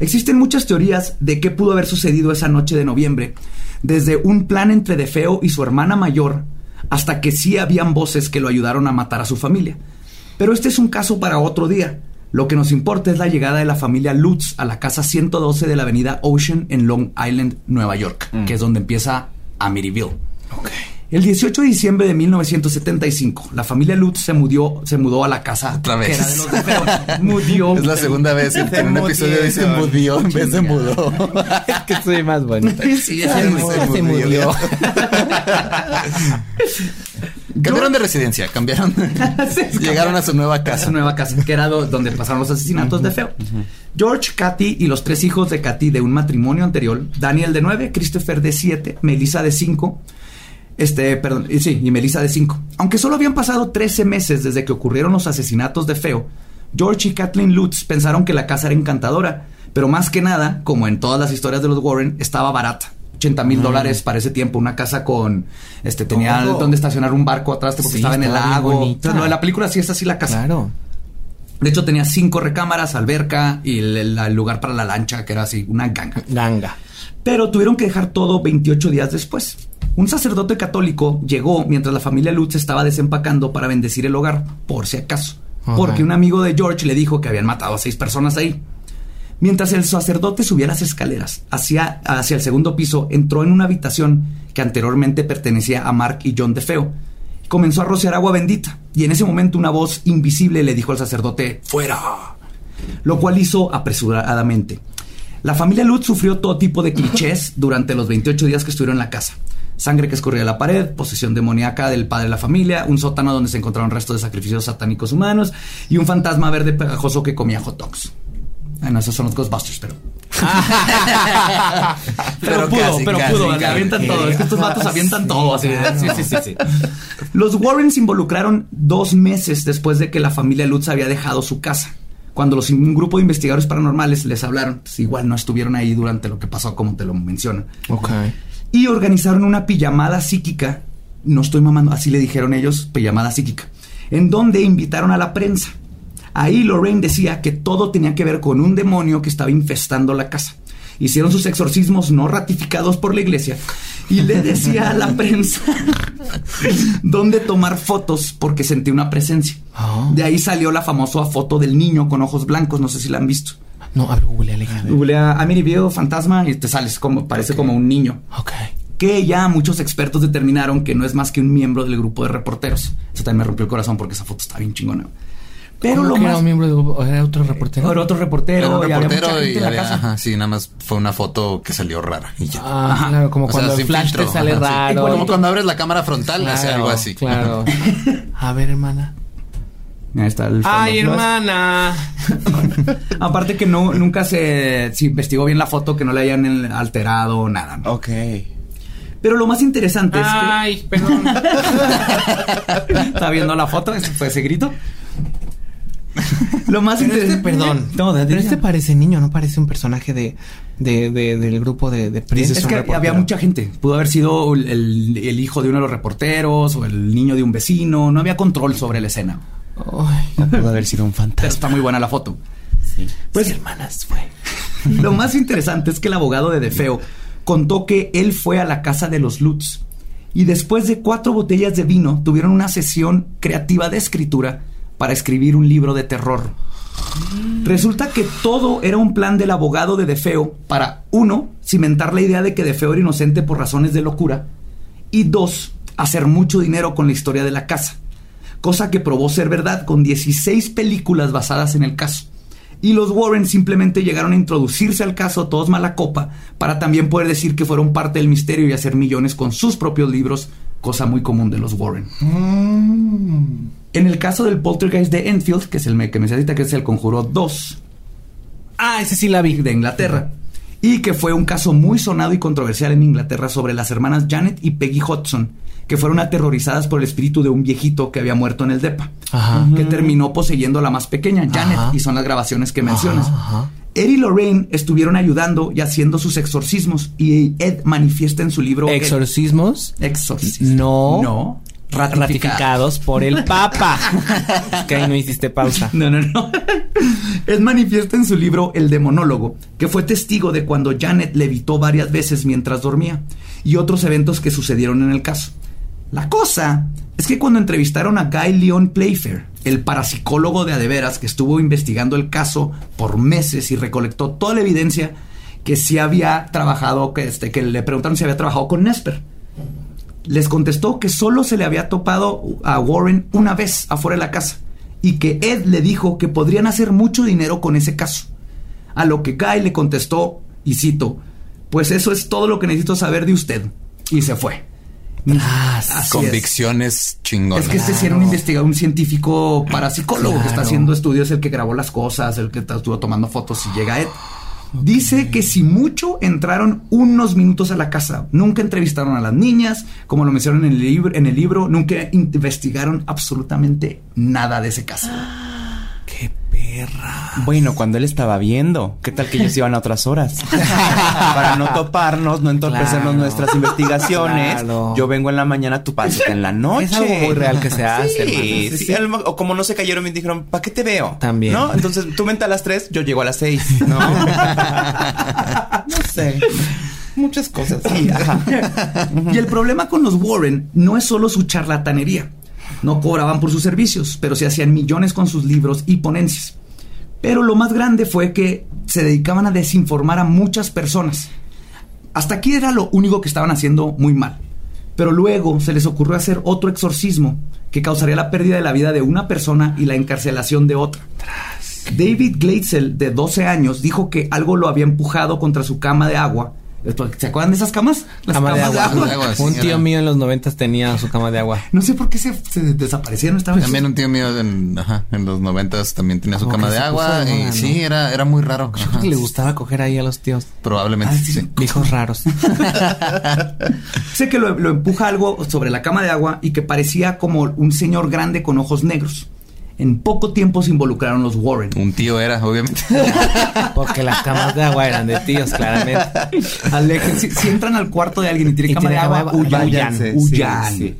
[SPEAKER 2] Existen muchas teorías de qué pudo haber sucedido esa noche de noviembre, desde un plan entre DeFeo y su hermana mayor, hasta que sí habían voces que lo ayudaron a matar a su familia. Pero este es un caso para otro día. Lo que nos importa es la llegada de la familia Lutz a la casa 112 de la avenida Ocean en Long Island, Nueva York, que es donde empieza Amityville. El 18 de diciembre de 1975, la familia Lutz se mudó, se mudó a la casa
[SPEAKER 1] Otra vez.
[SPEAKER 2] que era de los. Mudió.
[SPEAKER 1] Es la segunda vez en que en un episodio dice mudió en vez de mudó.
[SPEAKER 3] Es que soy más bonita.
[SPEAKER 2] Sí,
[SPEAKER 3] Se
[SPEAKER 2] es
[SPEAKER 3] murió,
[SPEAKER 2] muy-
[SPEAKER 3] se murió.
[SPEAKER 1] Cambiaron de residencia, cambiaron. Llegaron a su nueva
[SPEAKER 2] a su
[SPEAKER 1] casa.
[SPEAKER 2] nueva casa, que era do- donde pasaron los asesinatos de Feo. George, Kathy y los tres hijos de Kathy de un matrimonio anterior, Daniel de 9, Christopher de 7, Melissa de 5, este, perdón, y sí, y Melissa de 5. Aunque solo habían pasado 13 meses desde que ocurrieron los asesinatos de Feo, George y Kathleen Lutz pensaron que la casa era encantadora, pero más que nada, como en todas las historias de los Warren, estaba barata. 80 mil dólares para ese tiempo, una casa con, este, tenía
[SPEAKER 3] Todo.
[SPEAKER 2] donde estacionar un barco atrás porque
[SPEAKER 3] Sí,
[SPEAKER 2] estaba en el lago. Entonces, lo de la película sí es así la casa.
[SPEAKER 3] Claro.
[SPEAKER 2] De hecho, tenía cinco recámaras, alberca y el, el- el lugar para la lancha, que era así, una ganga.
[SPEAKER 3] Ganga.
[SPEAKER 2] Pero tuvieron que dejar todo 28 días después. Un sacerdote católico llegó mientras la familia Lutz estaba desempacando para bendecir el hogar, por si acaso.
[SPEAKER 3] Ajá.
[SPEAKER 2] Porque un amigo de George le dijo que habían matado a seis personas ahí. Mientras el sacerdote subía las escaleras hacia, hacia el segundo piso, entró en una habitación que anteriormente pertenecía a Mark y John DeFeo. Comenzó a rociar agua bendita y en ese momento una voz invisible le dijo al sacerdote, fuera, lo cual hizo apresuradamente. La familia Lutz sufrió todo tipo de clichés durante los 28 días que estuvieron en la casa. Sangre que escurría de la pared, posesión demoníaca del padre de la familia, un sótano donde se encontraron restos de sacrificios satánicos humanos y un fantasma verde pegajoso que comía hot dogs. Bueno, esos son los Ghostbusters, pero. pero,
[SPEAKER 1] Pero
[SPEAKER 2] pudo,
[SPEAKER 1] casi,
[SPEAKER 2] pero
[SPEAKER 1] casi,
[SPEAKER 2] pudo,
[SPEAKER 1] casi.
[SPEAKER 2] avientan todo. Es que estos vatos avientan todo. Así sí, sí, sí, sí. Los Warren se involucraron dos meses después de que la familia Lutz había dejado su casa. Cuando los, un grupo de investigadores paranormales les hablaron, pues igual no estuvieron ahí durante lo que pasó, como te lo mencionan.
[SPEAKER 3] Ok.
[SPEAKER 2] Y organizaron una pijamada psíquica. No estoy mamando, así le dijeron ellos, pijamada psíquica. En donde invitaron a la prensa. Ahí Lorraine decía que todo tenía que ver con un demonio que estaba infestando la casa. Hicieron sus exorcismos no ratificados por la iglesia y le decía a la prensa dónde tomar fotos porque sentí una presencia.
[SPEAKER 3] Ah.
[SPEAKER 2] De ahí salió la famosa foto del niño con ojos blancos, no sé si la han visto.
[SPEAKER 3] No, a ver, Google, a ver.
[SPEAKER 2] Googlea Amityville fantasma y te sales como parece como un niño
[SPEAKER 3] Ok.
[SPEAKER 2] que ya muchos expertos determinaron que no es más que un miembro del grupo de reporteros. Eso también me rompió el corazón porque esa foto está bien chingona. Pero
[SPEAKER 3] ¿Cómo
[SPEAKER 2] lo
[SPEAKER 3] que
[SPEAKER 2] más...
[SPEAKER 3] era un miembro del grupo? ¿O ¿Era otro reportero?
[SPEAKER 2] Era otro reportero,
[SPEAKER 1] Era un
[SPEAKER 2] y
[SPEAKER 1] reportero y
[SPEAKER 2] la
[SPEAKER 1] había- ajá, sí, nada más fue una foto que salió rara y ya.
[SPEAKER 3] Ah, claro, como
[SPEAKER 1] O sea,
[SPEAKER 3] cuando el
[SPEAKER 1] sin
[SPEAKER 3] flash
[SPEAKER 1] filtro,
[SPEAKER 3] te sale
[SPEAKER 1] ajá, sí.
[SPEAKER 3] raro.
[SPEAKER 1] Como cuando abres la cámara frontal, hace algo así.
[SPEAKER 3] Claro. A ver, hermana.
[SPEAKER 2] Ahí está el
[SPEAKER 3] Ay, hermana.
[SPEAKER 2] Aparte que no, nunca se, se investigó bien la foto, que no le hayan alterado nada. ¿no?
[SPEAKER 4] Ok.
[SPEAKER 2] Pero lo más interesante
[SPEAKER 3] Ay, perdón.
[SPEAKER 2] es que... ¿Está viendo la foto? ¿Ese fue ese grito? Lo más
[SPEAKER 3] Pero este,
[SPEAKER 2] interesante...
[SPEAKER 3] perdón.
[SPEAKER 2] No, de-
[SPEAKER 3] pero
[SPEAKER 2] de-
[SPEAKER 3] este parece niño, no parece un personaje de, de, de- del grupo de, de Prince.
[SPEAKER 2] Es que había mucha gente. Pudo haber sido el, el- hijo de uno de los reporteros o el niño de un vecino. No había control sobre la escena.
[SPEAKER 3] Ay,
[SPEAKER 4] Pudo haber sido un
[SPEAKER 2] Pero
[SPEAKER 4] fantasma.
[SPEAKER 2] está muy buena la foto. Pues
[SPEAKER 3] hermanas, fue.
[SPEAKER 2] lo más interesante es que el abogado de Defeo contó que él fue a la casa de los Lutz y después de cuatro botellas de vino tuvieron una sesión creativa de escritura para escribir un libro de terror. Resulta que todo era un plan del abogado de Defeo para, uno, cimentar la idea de que Defeo era inocente por razones de locura y dos, hacer mucho dinero con la historia de la casa, cosa que probó ser verdad con 16 películas basadas en el caso. Y los Warren simplemente llegaron a introducirse al caso todos mala copa para también poder decir que fueron parte del misterio y hacer millones con sus propios libros, cosa muy común de los Warren. En el caso del poltergeist de Enfield, que es el que me ahorita, que es el Conjuro 2,
[SPEAKER 3] Ah, ese sí la vi.
[SPEAKER 2] de Inglaterra. Y que fue un caso muy sonado y controversial en Inglaterra sobre las hermanas Janet y Peggy Hudson, que fueron aterrorizadas por el espíritu de un viejito que había muerto en el DEPA,
[SPEAKER 3] Ajá.
[SPEAKER 2] que terminó poseyendo a la más pequeña, Janet,
[SPEAKER 3] Ajá.
[SPEAKER 2] y son las grabaciones que mencionas.
[SPEAKER 3] Ajá.
[SPEAKER 2] Ed y Lorraine estuvieron ayudando y haciendo sus exorcismos, y Ed manifiesta en su libro...
[SPEAKER 3] Exorcismos
[SPEAKER 2] Exorcismos.
[SPEAKER 3] No.
[SPEAKER 2] No. Ratificados.
[SPEAKER 3] ratificados por el Papa. que ahí no hiciste pausa.
[SPEAKER 2] No, no, no. Ed manifiesta en su libro El demonólogo que fue testigo de cuando Janet levitó varias veces mientras dormía y otros eventos que sucedieron en el caso. La cosa es que cuando entrevistaron a Guy Leon Playfair, el parapsicólogo de adeveras que estuvo investigando el caso por meses y recolectó toda la evidencia que sí había trabajado, que, este, que le preguntaron si había trabajado con Nesper les contestó que solo se le había topado a Warren una vez afuera de la casa y que Ed le dijo que podrían hacer mucho dinero con ese caso. A lo que Guy le contestó, y cito, pues eso es todo lo que necesito saber de usted. Y se fue. Así es.
[SPEAKER 1] Convicciones chingonas.
[SPEAKER 2] Es que este sí era un investigador, un científico parapsicólogo que está
[SPEAKER 3] Claro.
[SPEAKER 2] haciendo estudios, el que grabó las cosas, el que estuvo tomando fotos y llega Ed. Dice que si mucho entraron unos minutos a la casa, nunca entrevistaron a las niñas, como lo mencionan en el libro, en el libro nunca investigaron absolutamente nada de ese caso.
[SPEAKER 4] Bueno, cuando él estaba viendo, ¿qué tal que ellos iban a otras horas? Para no toparnos, no entorpecernos
[SPEAKER 3] Claro.
[SPEAKER 4] nuestras investigaciones.
[SPEAKER 3] Claro.
[SPEAKER 4] Yo vengo en la mañana, tú pasas en la noche.
[SPEAKER 3] Es algo muy real que se hace,
[SPEAKER 4] Sí, O como no se cayeron, me dijeron, ¿para qué te veo?
[SPEAKER 3] También.
[SPEAKER 4] ¿No? Entonces tú vente a las tres, yo llego a las seis. ¿No? no sé. Muchas cosas. Sí, ajá.
[SPEAKER 2] Y el problema con los Warren no es solo su charlatanería. No cobraban por sus servicios, pero se hacían millones con sus libros y ponencias. Pero lo más grande fue que se dedicaban a desinformar a muchas personas. Hasta aquí era lo único que estaban haciendo muy mal. Pero luego se les ocurrió hacer otro exorcismo que causaría la pérdida de la vida de una persona y la encarcelación de otra. David Glatzel, de 12 años, dijo que algo lo había empujado contra su cama de agua. ¿Se acuerdan de esas camas? Las
[SPEAKER 3] Cama de
[SPEAKER 2] camas
[SPEAKER 3] agua.
[SPEAKER 1] de agua,
[SPEAKER 3] Un tío mío en los noventas tenía su cama de agua.
[SPEAKER 2] No sé por qué se, se desaparecieron esta vez.
[SPEAKER 1] También un tío mío en, ajá, en los noventas también tenía su cama de agua
[SPEAKER 3] de
[SPEAKER 1] y sí, era, era muy raro.
[SPEAKER 3] Yo
[SPEAKER 1] Ajá,
[SPEAKER 3] creo que le gustaba coger ahí a los tíos.
[SPEAKER 1] Probablemente
[SPEAKER 2] Ah, sí.
[SPEAKER 1] sí.
[SPEAKER 3] Viejos raros.
[SPEAKER 2] Sé que lo, lo empuja algo sobre la cama de agua y que parecía como un señor grande con ojos negros. En poco tiempo se involucraron los Warren.
[SPEAKER 1] Un tío era, obviamente.
[SPEAKER 3] Porque las camas de agua eran de tíos, claramente.
[SPEAKER 2] Alejen- si, si entran al cuarto de alguien y tiene
[SPEAKER 3] Y
[SPEAKER 2] cama
[SPEAKER 3] tiene
[SPEAKER 2] de
[SPEAKER 3] cama
[SPEAKER 2] agua,
[SPEAKER 3] de agua,
[SPEAKER 2] huyan, huyan.
[SPEAKER 4] sí, sí.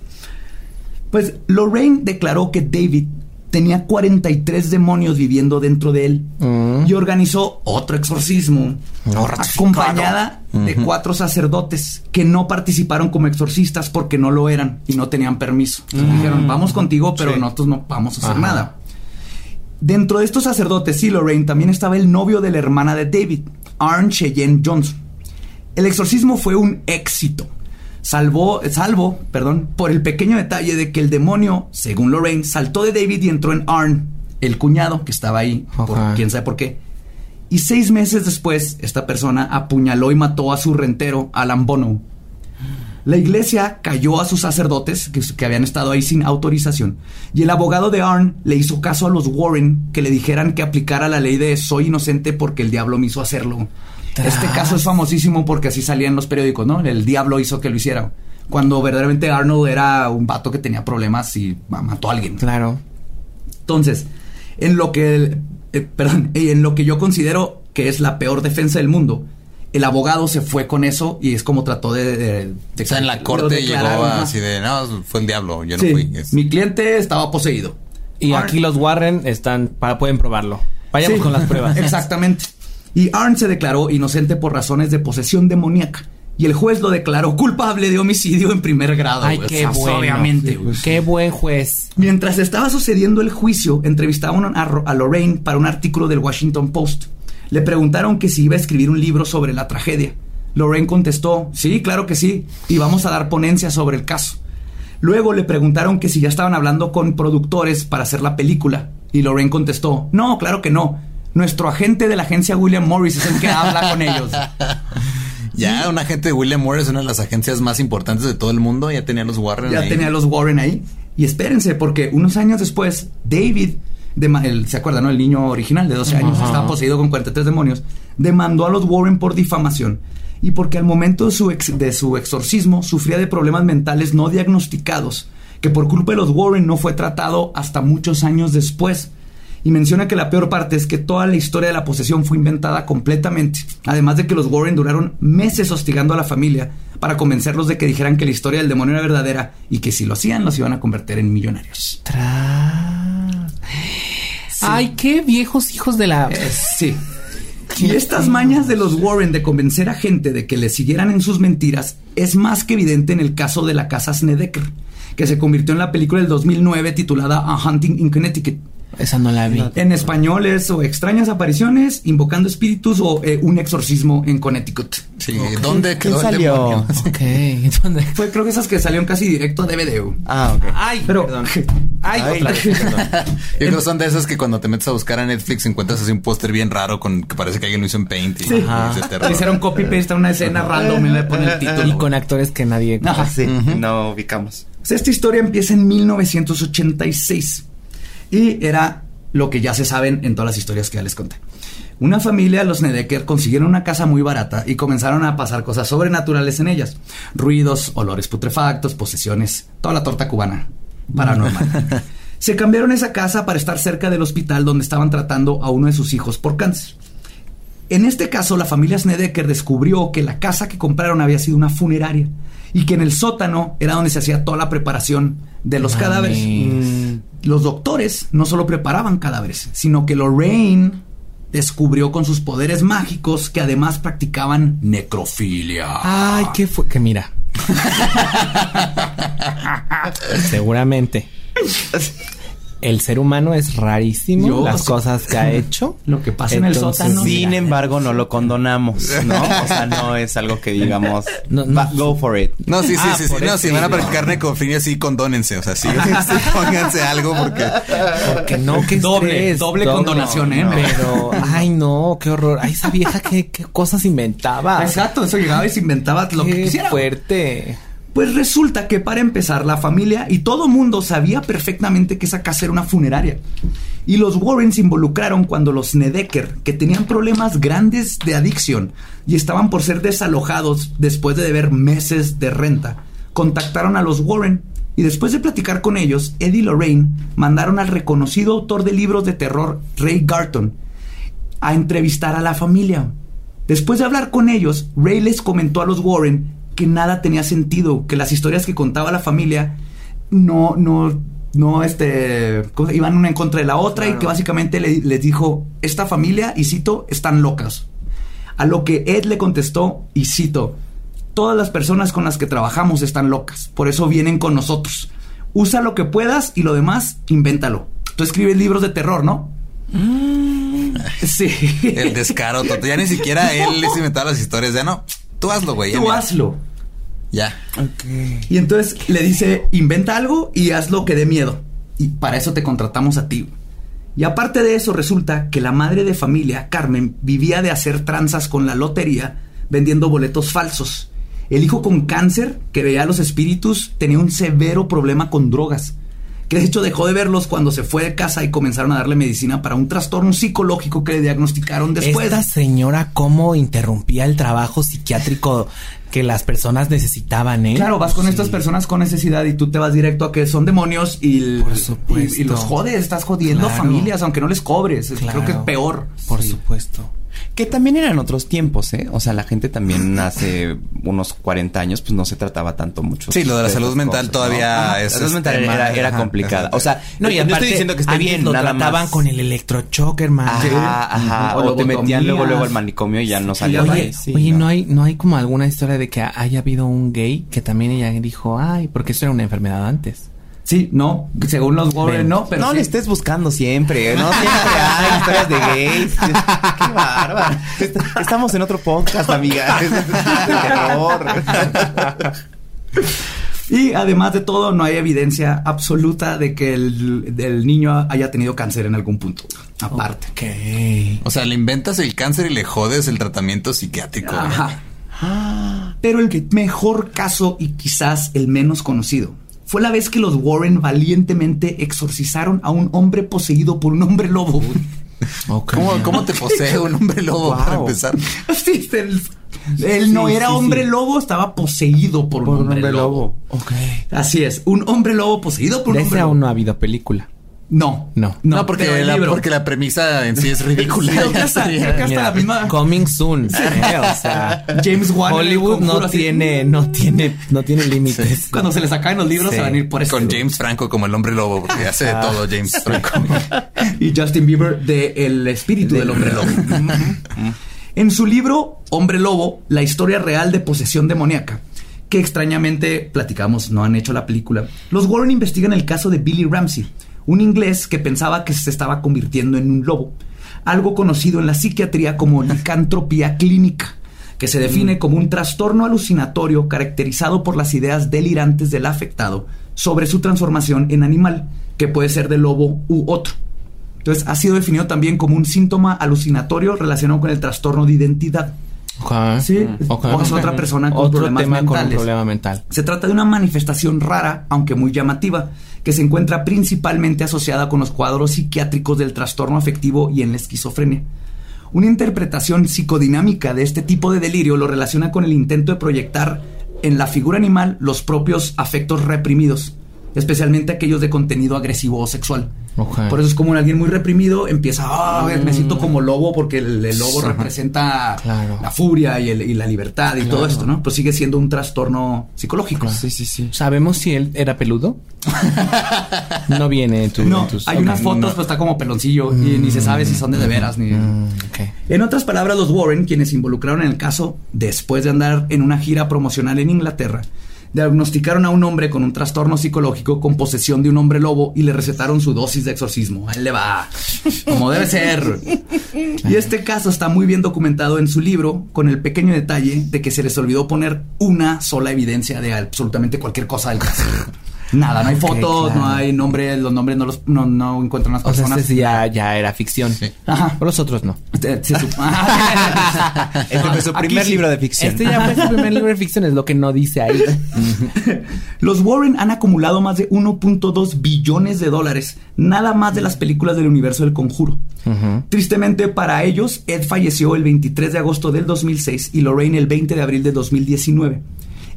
[SPEAKER 2] Pues Lorraine declaró que David tenía 43 demonios viviendo dentro de él
[SPEAKER 3] Mm.
[SPEAKER 2] y organizó otro exorcismo
[SPEAKER 3] No
[SPEAKER 2] acompañada de cuatro sacerdotes que no participaron como exorcistas porque no lo eran y no tenían permiso. Dijeron, vamos contigo, pero
[SPEAKER 4] Sí.
[SPEAKER 2] nosotros no vamos a hacer
[SPEAKER 3] Ajá.
[SPEAKER 2] nada. Dentro de estos sacerdotes y Lorraine también estaba el novio de la hermana de David, Arn Cheyenne Johnson. El exorcismo fue un éxito. Salvó, salvo, perdón, por el pequeño detalle de que el demonio, según Lorraine, saltó de David y entró en Arn, el cuñado que estaba ahí, por quién sabe por qué. Y seis meses después, esta persona apuñaló y mató a su rentero, Alan Bono. La iglesia cayó a sus sacerdotes, que, que habían estado ahí sin autorización, y el abogado de Arn le hizo caso a los Warren que le dijeran que aplicara la ley de soy inocente porque el diablo me hizo hacerlo. Este caso es famosísimo porque así salía en los periódicos, ¿no? El diablo hizo que lo hiciera. Cuando verdaderamente Arnold era un vato que tenía problemas y ma- mató a alguien.
[SPEAKER 3] Claro.
[SPEAKER 2] Entonces, en lo que el- eh, perdón, en lo que yo considero que es la peor defensa del mundo, el abogado se fue con eso y es como trató de, de- de-
[SPEAKER 1] O sea, en la corte llegó así de, no, fue el diablo, yo no
[SPEAKER 2] Sí,
[SPEAKER 1] fui. Es-
[SPEAKER 2] mi cliente estaba poseído.
[SPEAKER 3] Y aquí los Warren están para pueden probarlo. Vayamos
[SPEAKER 2] Sí,
[SPEAKER 3] con las pruebas.
[SPEAKER 2] Exactamente. Y Arn se declaró inocente por razones de posesión demoníaca. Y el juez lo declaró culpable de homicidio en primer grado.
[SPEAKER 3] Ay, qué
[SPEAKER 2] O sea,
[SPEAKER 3] bueno.
[SPEAKER 2] Obviamente.
[SPEAKER 3] Qué buen juez.
[SPEAKER 2] Mientras estaba sucediendo el juicio, entrevistaron a, a Lorraine para un artículo del Washington Post. Le preguntaron que si iba a escribir un libro sobre la tragedia. Lorraine contestó, sí, claro que sí, y vamos a dar ponencia sobre el caso. Luego le preguntaron que si ya estaban hablando con productores para hacer la película. Y Lorraine contestó, no, claro que no. Nuestro agente de la agencia William Morris es el que habla con ellos.
[SPEAKER 1] Ya, un agente de William Morris, una de las agencias más importantes de todo el mundo, ya tenía los Warren
[SPEAKER 2] Ya
[SPEAKER 1] ahí.
[SPEAKER 2] tenía a los Warren ahí. Y espérense, porque unos años después, David, dema- el- ¿se acuerdan, no? El niño original de 12 años,
[SPEAKER 3] Ajá.
[SPEAKER 2] estaba poseído con 43 demonios, demandó a los Warren por difamación. Y porque al momento de su, ex- de su exorcismo sufría de problemas mentales no diagnosticados, que por culpa de los Warren no fue tratado hasta muchos años después. Y menciona que la peor parte es que toda la historia de la posesión fue inventada completamente. Además de que los Warren duraron meses hostigando a la familia para convencerlos de que dijeran que la historia del demonio era verdadera y que si lo hacían los iban a convertir en millonarios.
[SPEAKER 3] Tras. Ay, qué viejos hijos de la.
[SPEAKER 2] Eh, sí. Y estas mañas de los Warren de convencer a gente de que le siguieran en sus mentiras es más que evidente en el caso de la casa Snedeker, que se convirtió en la película del 2009 titulada A Hunting in Connecticut.
[SPEAKER 3] Esa no la vi.
[SPEAKER 2] En español es o extrañas apariciones, invocando espíritus o eh, un exorcismo en Connecticut.
[SPEAKER 1] Sí, ¿dónde
[SPEAKER 4] ¿Quién
[SPEAKER 1] quedó el
[SPEAKER 4] salió?
[SPEAKER 1] demonio?
[SPEAKER 3] Ok. ¿Dónde?
[SPEAKER 2] Fue creo que esas que salieron casi directo a DVD.
[SPEAKER 4] Ah, ok.
[SPEAKER 3] Ay,
[SPEAKER 2] Pero
[SPEAKER 3] perdón.
[SPEAKER 2] Ay,
[SPEAKER 4] Ay,
[SPEAKER 2] otra.
[SPEAKER 4] perdón.
[SPEAKER 1] Yo creo que son de esas que cuando te metes a buscar a Netflix encuentras así un póster bien raro con que parece que alguien lo hizo en Paint y, y ese terror.
[SPEAKER 2] Le hicieron copy paste a una escena random y le ponen el título.
[SPEAKER 3] Y con actores que nadie.
[SPEAKER 2] Ajá.
[SPEAKER 4] Sí, no ubicamos.
[SPEAKER 2] Pues esta historia empieza en 1986 y era lo que ya se saben en todas las historias que ya les conté. Una familia, los Nedeker, consiguieron una casa muy barata y comenzaron a pasar cosas sobrenaturales en ellas. Ruidos, olores putrefactos, posesiones, toda la torta cubana paranormal. se cambiaron esa casa para estar cerca del hospital donde estaban tratando a uno de sus hijos por cáncer. En este caso, la familia Snedeker descubrió que la casa que compraron había sido una funeraria y que en el sótano era donde se hacía toda la preparación de los
[SPEAKER 3] Mames.
[SPEAKER 2] cadáveres. Los doctores no solo preparaban cadáveres, sino que Lorraine descubrió con sus poderes mágicos que además practicaban necrofilia.
[SPEAKER 3] Ay, qué fue. Que mira. Seguramente. El ser humano es rarísimo,
[SPEAKER 2] Yo-
[SPEAKER 3] las cosas que ha hecho.
[SPEAKER 2] Lo que pasa en el sótano.
[SPEAKER 4] Sin embargo, no lo condonamos, ¿no? O sea, no es algo que digamos,
[SPEAKER 3] No, no.
[SPEAKER 4] "Va, go for it.
[SPEAKER 1] No, sí, sí,
[SPEAKER 3] Ah,
[SPEAKER 1] sí, sí. No, si van a con frío, sí, condónense. O sea, sí, sí, pónganse algo porque...
[SPEAKER 3] Porque no, que
[SPEAKER 2] Doble,
[SPEAKER 3] estrés,
[SPEAKER 2] doble
[SPEAKER 3] no,
[SPEAKER 2] condonación, ¿eh?
[SPEAKER 3] no, Pero, ay no, qué horror. Ay, esa vieja qué, qué cosas inventaba.
[SPEAKER 2] Exacto, eso llegaba y se inventaba lo que
[SPEAKER 3] Qué
[SPEAKER 2] quisiera.
[SPEAKER 3] fuerte.
[SPEAKER 2] Pues resulta que para empezar la familia y todo mundo sabía perfectamente que esa casa era una funeraria. Y los Warren se involucraron cuando los Nedeker, que tenían problemas grandes de adicción y estaban por ser desalojados después de deber meses de renta, contactaron a los Warren y después de platicar con ellos, Eddie Lorraine mandaron al reconocido autor de libros de terror Ray Garton a entrevistar a la familia. Después de hablar con ellos, Ray les comentó a los Warren que nada tenía sentido, que las historias que contaba la familia no, no, no, este, ¿cómo se- iban una en contra de la otra y que básicamente le- les dijo, esta familia, y cito, están locas. A lo que Ed le contestó, y cito, todas las personas con las que trabajamos están locas, por eso vienen con nosotros. Usa lo que puedas y lo demás, invéntalo. Tú escribes libros de terror, ¿no? Sí.
[SPEAKER 1] El descaro, tonto. Ya ni siquiera él les inventaba las historias. Ya no, tú hazlo, güey.
[SPEAKER 2] Tú hazlo.
[SPEAKER 1] Ya.
[SPEAKER 2] Y entonces le dice, inventa algo y hazlo que dé miedo. Y para eso te contratamos a ti. Y aparte de eso, resulta que la madre de familia, Carmen, vivía de hacer tranzas con la lotería vendiendo boletos falsos. El hijo con cáncer, que veía a los espíritus, tenía un severo problema con drogas. Que de hecho dejó de verlos cuando se fue de casa y comenzaron a darle medicina para un trastorno psicológico que le diagnosticaron después.
[SPEAKER 3] Esta señora cómo interrumpía el trabajo psiquiátrico que las personas necesitaban, ¿eh?
[SPEAKER 2] Claro, vas con
[SPEAKER 3] Sí.
[SPEAKER 2] estas personas con necesidad y tú te vas directo a que son demonios y, el-
[SPEAKER 3] Por supuesto.
[SPEAKER 2] y, y los jodes, estás jodiendo
[SPEAKER 3] Claro.
[SPEAKER 2] familias aunque no les cobres.
[SPEAKER 3] Claro.
[SPEAKER 2] Creo que es peor.
[SPEAKER 3] Por
[SPEAKER 2] Sí.
[SPEAKER 3] supuesto.
[SPEAKER 4] Que también eran otros tiempos, ¿eh? O sea, la gente también hace unos 40 años, pues no se trataba tanto mucho.
[SPEAKER 1] Sí, lo de la salud mental todavía
[SPEAKER 4] Ajá,
[SPEAKER 1] es,
[SPEAKER 4] La salud mental
[SPEAKER 1] este,
[SPEAKER 4] era, era complicada. O sea,
[SPEAKER 3] No, y aparte,
[SPEAKER 4] estoy diciendo que esté bien,
[SPEAKER 3] lo
[SPEAKER 4] nada
[SPEAKER 3] trataban
[SPEAKER 4] más.
[SPEAKER 3] con el electrochoque, hermano.
[SPEAKER 4] Ajá, ajá.
[SPEAKER 2] O
[SPEAKER 4] O, te metían luego, luego al manicomio y ya no
[SPEAKER 2] Sí,
[SPEAKER 4] salías de
[SPEAKER 3] Oye.
[SPEAKER 4] Sí,
[SPEAKER 3] oye,
[SPEAKER 4] ¿no?
[SPEAKER 3] no hay, no hay como alguna historia de que haya habido un gay que también ella dijo, ay, porque eso era una enfermedad antes.
[SPEAKER 2] Sí, no, según los Warren,
[SPEAKER 3] Ven.
[SPEAKER 2] no, pero
[SPEAKER 4] no
[SPEAKER 2] sí.
[SPEAKER 4] le estés buscando siempre, no siempre hay historias de gays. Qué bárbaro. Estamos en otro podcast, amiga. Es de terror.
[SPEAKER 2] Y además de todo, no hay evidencia absoluta de que el, el niño haya tenido cáncer en algún punto. Aparte.
[SPEAKER 3] Ok.
[SPEAKER 1] O sea, le inventas el cáncer y le jodes el tratamiento psiquiátrico. güey.
[SPEAKER 2] Ajá. Pero el mejor caso y quizás el menos conocido fue la vez que los Warren valientemente exorcizaron a un hombre poseído por un hombre lobo.
[SPEAKER 1] ¿Cómo, cómo te posee un hombre lobo para
[SPEAKER 4] Wow.
[SPEAKER 1] empezar?
[SPEAKER 2] Sí, él, él no
[SPEAKER 4] Sí,
[SPEAKER 2] era
[SPEAKER 4] sí,
[SPEAKER 2] hombre
[SPEAKER 4] sí.
[SPEAKER 2] lobo, estaba poseído por, un, hombre, lobo. Así es, un hombre lobo poseído por
[SPEAKER 3] De
[SPEAKER 2] un
[SPEAKER 3] ese
[SPEAKER 2] hombre lobo.
[SPEAKER 3] aún no ha habido película.
[SPEAKER 2] No,
[SPEAKER 3] No.
[SPEAKER 1] No,
[SPEAKER 2] pero
[SPEAKER 1] porque, la, porque la premisa en sí es ridícula.
[SPEAKER 2] Hasta
[SPEAKER 3] Mira,
[SPEAKER 2] la misma
[SPEAKER 3] Coming soon. eh, o sea,
[SPEAKER 2] James Wan.
[SPEAKER 3] Hollywood no
[SPEAKER 2] así,
[SPEAKER 3] tiene, no tiene, no tiene límites.
[SPEAKER 2] Cuando se les acaben los libros
[SPEAKER 3] Sí.
[SPEAKER 2] se van a ir por eso.
[SPEAKER 1] Con James Franco como el hombre lobo, porque hace de todo James Franco.
[SPEAKER 2] y Justin Bieber de El espíritu del hombre lobo. en su libro Hombre Lobo, la historia real de posesión demoníaca, que extrañamente platicamos, no han hecho la película, los Warren investigan el caso de Billy Ramsey, un inglés que pensaba que se estaba convirtiendo en un lobo, algo conocido en la psiquiatría como licantropía clínica que se define como un trastorno alucinatorio caracterizado por las ideas delirantes del afectado sobre su transformación en animal, que puede ser de lobo u otro. Entonces, ha sido definido también como un síntoma alucinatorio relacionado con el trastorno de identidad.
[SPEAKER 3] Ok.
[SPEAKER 2] Sí,
[SPEAKER 3] Ok,
[SPEAKER 2] o es
[SPEAKER 3] ok.
[SPEAKER 2] otra persona con
[SPEAKER 3] Otro
[SPEAKER 2] problemas
[SPEAKER 3] tema con un
[SPEAKER 2] mentales.
[SPEAKER 3] problema mental.
[SPEAKER 2] Se trata de una manifestación rara, aunque muy llamativa, que se encuentra principalmente asociada con los cuadros psiquiátricos del trastorno afectivo y en la esquizofrenia. Una interpretación psicodinámica de este tipo de delirio lo relaciona con el intento de proyectar en la figura animal los propios afectos reprimidos, especialmente aquellos de contenido agresivo o sexual. Por eso es como alguien muy reprimido empieza, ah, me siento como lobo porque el, el lobo representa
[SPEAKER 3] Claro.
[SPEAKER 2] la furia y, el- y la libertad y todo esto, ¿no? Pues sigue siendo un trastorno psicológico.
[SPEAKER 4] Sí, sí, sí.
[SPEAKER 3] ¿Sabemos si él era peludo? no viene en tu,
[SPEAKER 2] No,
[SPEAKER 3] en tus-
[SPEAKER 2] hay unas fotos, pues está como peloncillo y ni se sabe si son de de veras ni.
[SPEAKER 3] Mm.
[SPEAKER 2] En otras palabras, los Warren, quienes se involucraron en el caso después de andar en una gira promocional en Inglaterra, Diagnosticaron a un hombre con un trastorno psicológico con posesión de un hombre lobo y le recetaron su dosis de exorcismo. A él le va, como debe ser. Y este caso está muy bien documentado en su libro, con el pequeño detalle de que se les olvidó poner una sola evidencia de absolutamente cualquier cosa del caso. Nada, no hay fotos, no hay nombres, los nombres no los no, no encuentran las
[SPEAKER 3] O sea,
[SPEAKER 2] personas.
[SPEAKER 3] este sí ya, ya era ficción.
[SPEAKER 2] Ajá.
[SPEAKER 3] Pero los otros no.
[SPEAKER 2] Este, se
[SPEAKER 4] Este fue su primer
[SPEAKER 2] sí.
[SPEAKER 4] libro de ficción.
[SPEAKER 3] Este ya fue su primer libro de ficción, es lo que no dice ahí.
[SPEAKER 2] Los Warren han acumulado más de 1.2 billones de dólares, nada más de las películas del universo del conjuro. Tristemente para ellos, Ed falleció el 23 de agosto del 2006 y Lorraine el 20 de abril de 2019.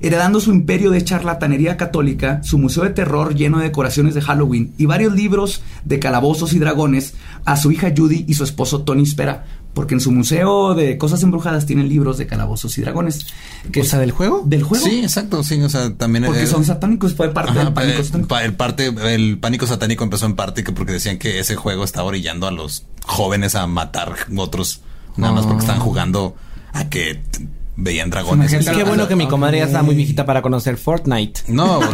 [SPEAKER 2] Heredando su imperio de charlatanería católica, su museo de terror lleno de decoraciones de Halloween y varios libros de calabozos y dragones a su hija Judy y su esposo Tony Spera, porque en su museo de cosas embrujadas tienen libros de calabozos y dragones.
[SPEAKER 3] O sea, ¿del juego?
[SPEAKER 2] ¿Del juego?
[SPEAKER 1] Sí, exacto, sí, o sea, también...
[SPEAKER 2] Porque son satánicos, fue parte
[SPEAKER 1] Ajá,
[SPEAKER 2] del pánico
[SPEAKER 1] eh,
[SPEAKER 2] satánico.
[SPEAKER 1] el parte, el pánico satánico empezó en parte que porque decían que ese juego estaba orillando a los jóvenes a matar otros, nada más porque estaban jugando a que veían dragones.
[SPEAKER 2] Imagínate
[SPEAKER 3] Qué bueno que mi comadre ya está muy viejita para conocer Fortnite.
[SPEAKER 1] No.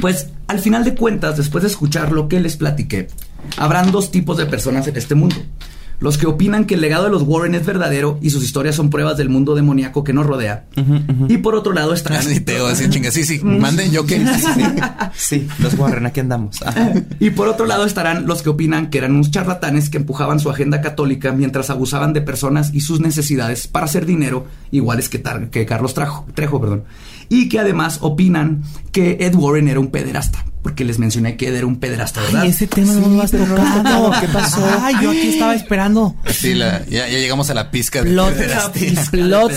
[SPEAKER 2] Pues al final de cuentas, después de escuchar lo que les platiqué, habrán dos tipos de personas en este mundo. Los que opinan que el legado de los Warren es verdadero y sus historias son pruebas del mundo demoníaco que nos rodea. Y por otro lado están...
[SPEAKER 1] Y Teo así chinga, sí, sí, manden yo que.
[SPEAKER 4] Sí, los Warren, aquí andamos.
[SPEAKER 2] Y por otro lado estarán los que opinan que eran unos charlatanes que empujaban su agenda católica mientras abusaban de personas y sus necesidades para hacer dinero, iguales que, Tar- que Carlos Trajo, Trejo. Perdón. Y que además opinan que Ed Warren era un pederasta, porque les mencioné que Ed era un pederasta, ¿verdad?
[SPEAKER 3] Ay, ese tema no lo has tocado.
[SPEAKER 4] ¿qué pasó?
[SPEAKER 3] Ay, yo aquí estaba esperando.
[SPEAKER 1] Sí, la- ya, ya llegamos a la pizca de
[SPEAKER 3] Plot,
[SPEAKER 1] pederastia.
[SPEAKER 3] plot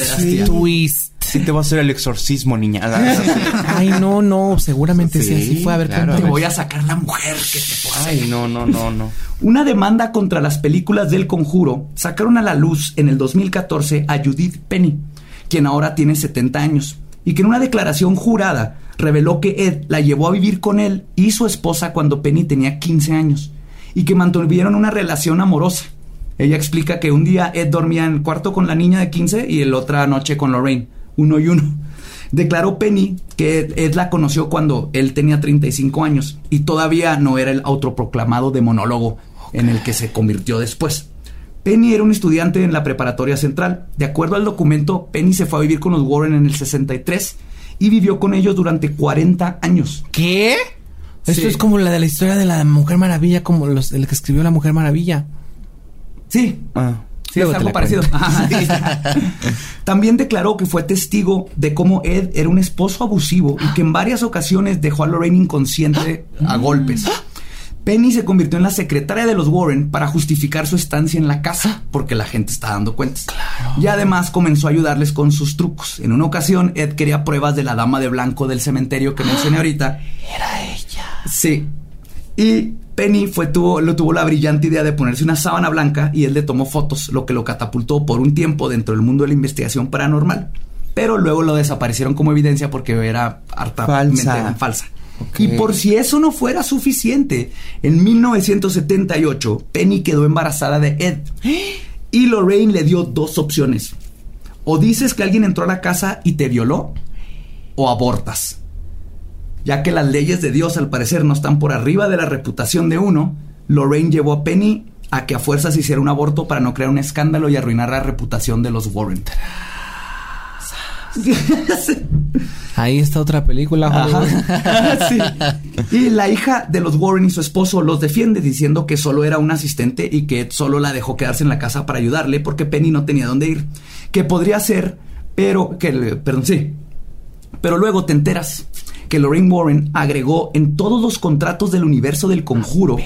[SPEAKER 3] twist.
[SPEAKER 4] Sí, te voy a hacer el exorcismo, niña. Ah,
[SPEAKER 3] Ay, no, no, seguramente sí,
[SPEAKER 4] Sí,
[SPEAKER 3] así fue. A ver,
[SPEAKER 4] claro.
[SPEAKER 2] Te voy a sacar la mujer que te posee.
[SPEAKER 4] Ay, no, no, no, no.
[SPEAKER 2] Una demanda contra las películas del conjuro sacaron a la luz en el 2014 a Judith Penny, quien ahora tiene 70 años, y que en una declaración jurada reveló que Ed la llevó a vivir con él y su esposa cuando Penny tenía 15 años, y que mantuvieron una relación amorosa. Ella explica que un día Ed dormía en el cuarto con la niña de 15 y el otra noche con Lorraine, uno y uno. Declaró Penny que Ed, la conoció cuando él tenía 35 años y todavía no era el autoproclamado demonólogo en el que se convirtió después. Penny era un estudiante en la preparatoria central. De acuerdo al documento, Penny se fue a vivir con los Warren en el 63 y vivió con ellos durante 40 años.
[SPEAKER 3] ¿Qué? Esto es como la de la historia de la Mujer Maravilla, como los, el que escribió la Mujer Maravilla.
[SPEAKER 2] Sí,
[SPEAKER 4] Ah.
[SPEAKER 2] Sí,
[SPEAKER 3] Luego
[SPEAKER 2] es algo parecido. Ajá, sí. También declaró que fue testigo de cómo Ed era un esposo abusivo y que en varias ocasiones dejó a Lorraine inconsciente a golpes. Penny se convirtió en la secretaria de los Warren para justificar su estancia en la casa, porque la gente está dando cuentas. Y además comenzó a ayudarles con sus trucos. En una ocasión, Ed quería pruebas de la dama de blanco del cementerio que mencioné ahorita. Era ella. Sí. Y Penny fue, tuvo, lo tuvo la brillante idea de ponerse una sábana blanca y él le tomó fotos, lo que lo catapultó por un tiempo dentro del mundo de la investigación paranormal. Pero luego lo desaparecieron como evidencia porque era hartamente
[SPEAKER 4] Falsa.
[SPEAKER 2] falsa. Y por si eso no fuera suficiente, en 1978 Penny quedó embarazada de Ed. Y Lorraine le dio dos opciones. O dices que alguien entró a la casa y te violó, o abortas. Ya que las leyes de Dios al parecer no están por arriba de la reputación de uno, Lorraine llevó a Penny a que a fuerzas hiciera un aborto para no crear un escándalo y arruinar la reputación de los Warren.
[SPEAKER 3] Ahí está otra película. Hollywood.
[SPEAKER 2] Ajá. Sí. Y la hija de los Warren y su esposo los defiende diciendo que solo era un asistente y que solo la dejó quedarse en la casa para ayudarle porque Penny no tenía dónde ir. Que podría ser, pero que, perdón, sí. Pero luego te enteras que Lorraine Warren agregó en todos los contratos del universo del conjuro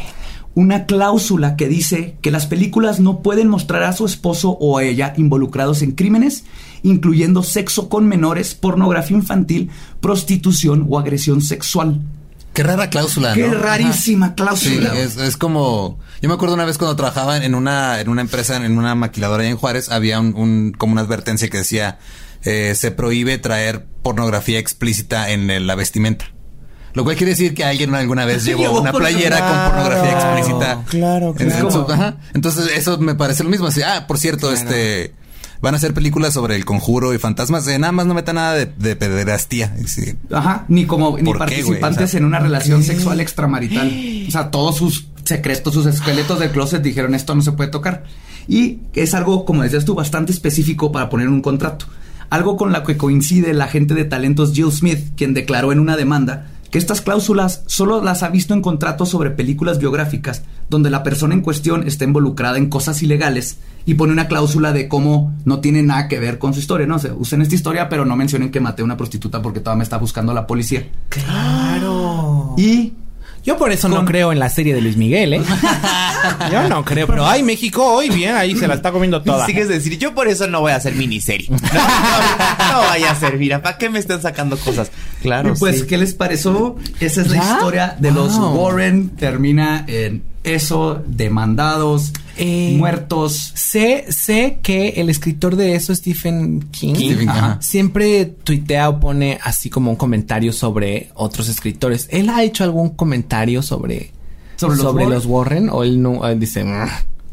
[SPEAKER 2] una cláusula que dice que las películas no pueden mostrar a su esposo o a ella involucrados en crímenes, incluyendo sexo con menores, pornografía infantil, prostitución o agresión sexual.
[SPEAKER 1] Qué rara cláusula,
[SPEAKER 2] Qué
[SPEAKER 1] ¿no?
[SPEAKER 2] rarísima cláusula.
[SPEAKER 1] es, es como. Yo me acuerdo una vez cuando trabajaba en una, en una empresa, en una maquiladora allá en Juárez, había un, un- como una advertencia que decía eh, se prohíbe traer pornografía explícita en la vestimenta. Lo cual quiere decir que alguien alguna vez llevó
[SPEAKER 2] Llevó
[SPEAKER 1] una playera
[SPEAKER 4] Claro,
[SPEAKER 1] con pornografía explícita.
[SPEAKER 4] claro,
[SPEAKER 1] En- en
[SPEAKER 4] claro.
[SPEAKER 1] su- ajá. Entonces, eso me parece lo mismo. Así, ah, por cierto, este. Van a hacer películas sobre el conjuro y fantasmas. Eh, nada más no meta nada de, de pederastía. Sí.
[SPEAKER 2] Ajá, ni como ni participantes
[SPEAKER 1] O sea,
[SPEAKER 2] en una relación sexual extramarital. O sea, todos sus secretos, sus esqueletos del closet dijeron esto no se puede tocar. Y es algo, como decías tú, bastante específico para poner en un contrato. Algo con lo que coincide la agente de talentos Jill Smith, quien declaró en una demanda que estas cláusulas solo las ha visto en contratos sobre películas biográficas, donde la persona en cuestión está involucrada en cosas ilegales y pone una cláusula de cómo no tiene nada que ver con su historia, ¿no? O sea, usen esta historia, pero no mencionen que maté a una prostituta porque todavía me está buscando la policía.
[SPEAKER 3] Claro.
[SPEAKER 2] Y
[SPEAKER 3] Yo por eso no creo en la serie de Luis Miguel, ¿eh? Yo no creo, pero ay, México hoy bien, ahí se la está comiendo toda.
[SPEAKER 4] Sigues de decir, yo por eso no voy a hacer miniserie. No, no, no vaya a servir. ¿Para qué me están sacando cosas? Claro,
[SPEAKER 2] Y pues,
[SPEAKER 4] sí.
[SPEAKER 2] ¿qué les pareció? Esa es la
[SPEAKER 3] ¿Ya?
[SPEAKER 2] historia de los. Warren. Termina en eso, demandados,
[SPEAKER 3] Eh,
[SPEAKER 2] muertos.
[SPEAKER 3] Sé, sé que el escritor de eso, Stephen King, ajá,
[SPEAKER 1] ajá.
[SPEAKER 3] siempre tuitea o pone así como un comentario sobre otros escritores. ¿Él ha hecho algún comentario sobre,
[SPEAKER 2] ¿Sobre los Warren?
[SPEAKER 3] los Warren? O él no él dice,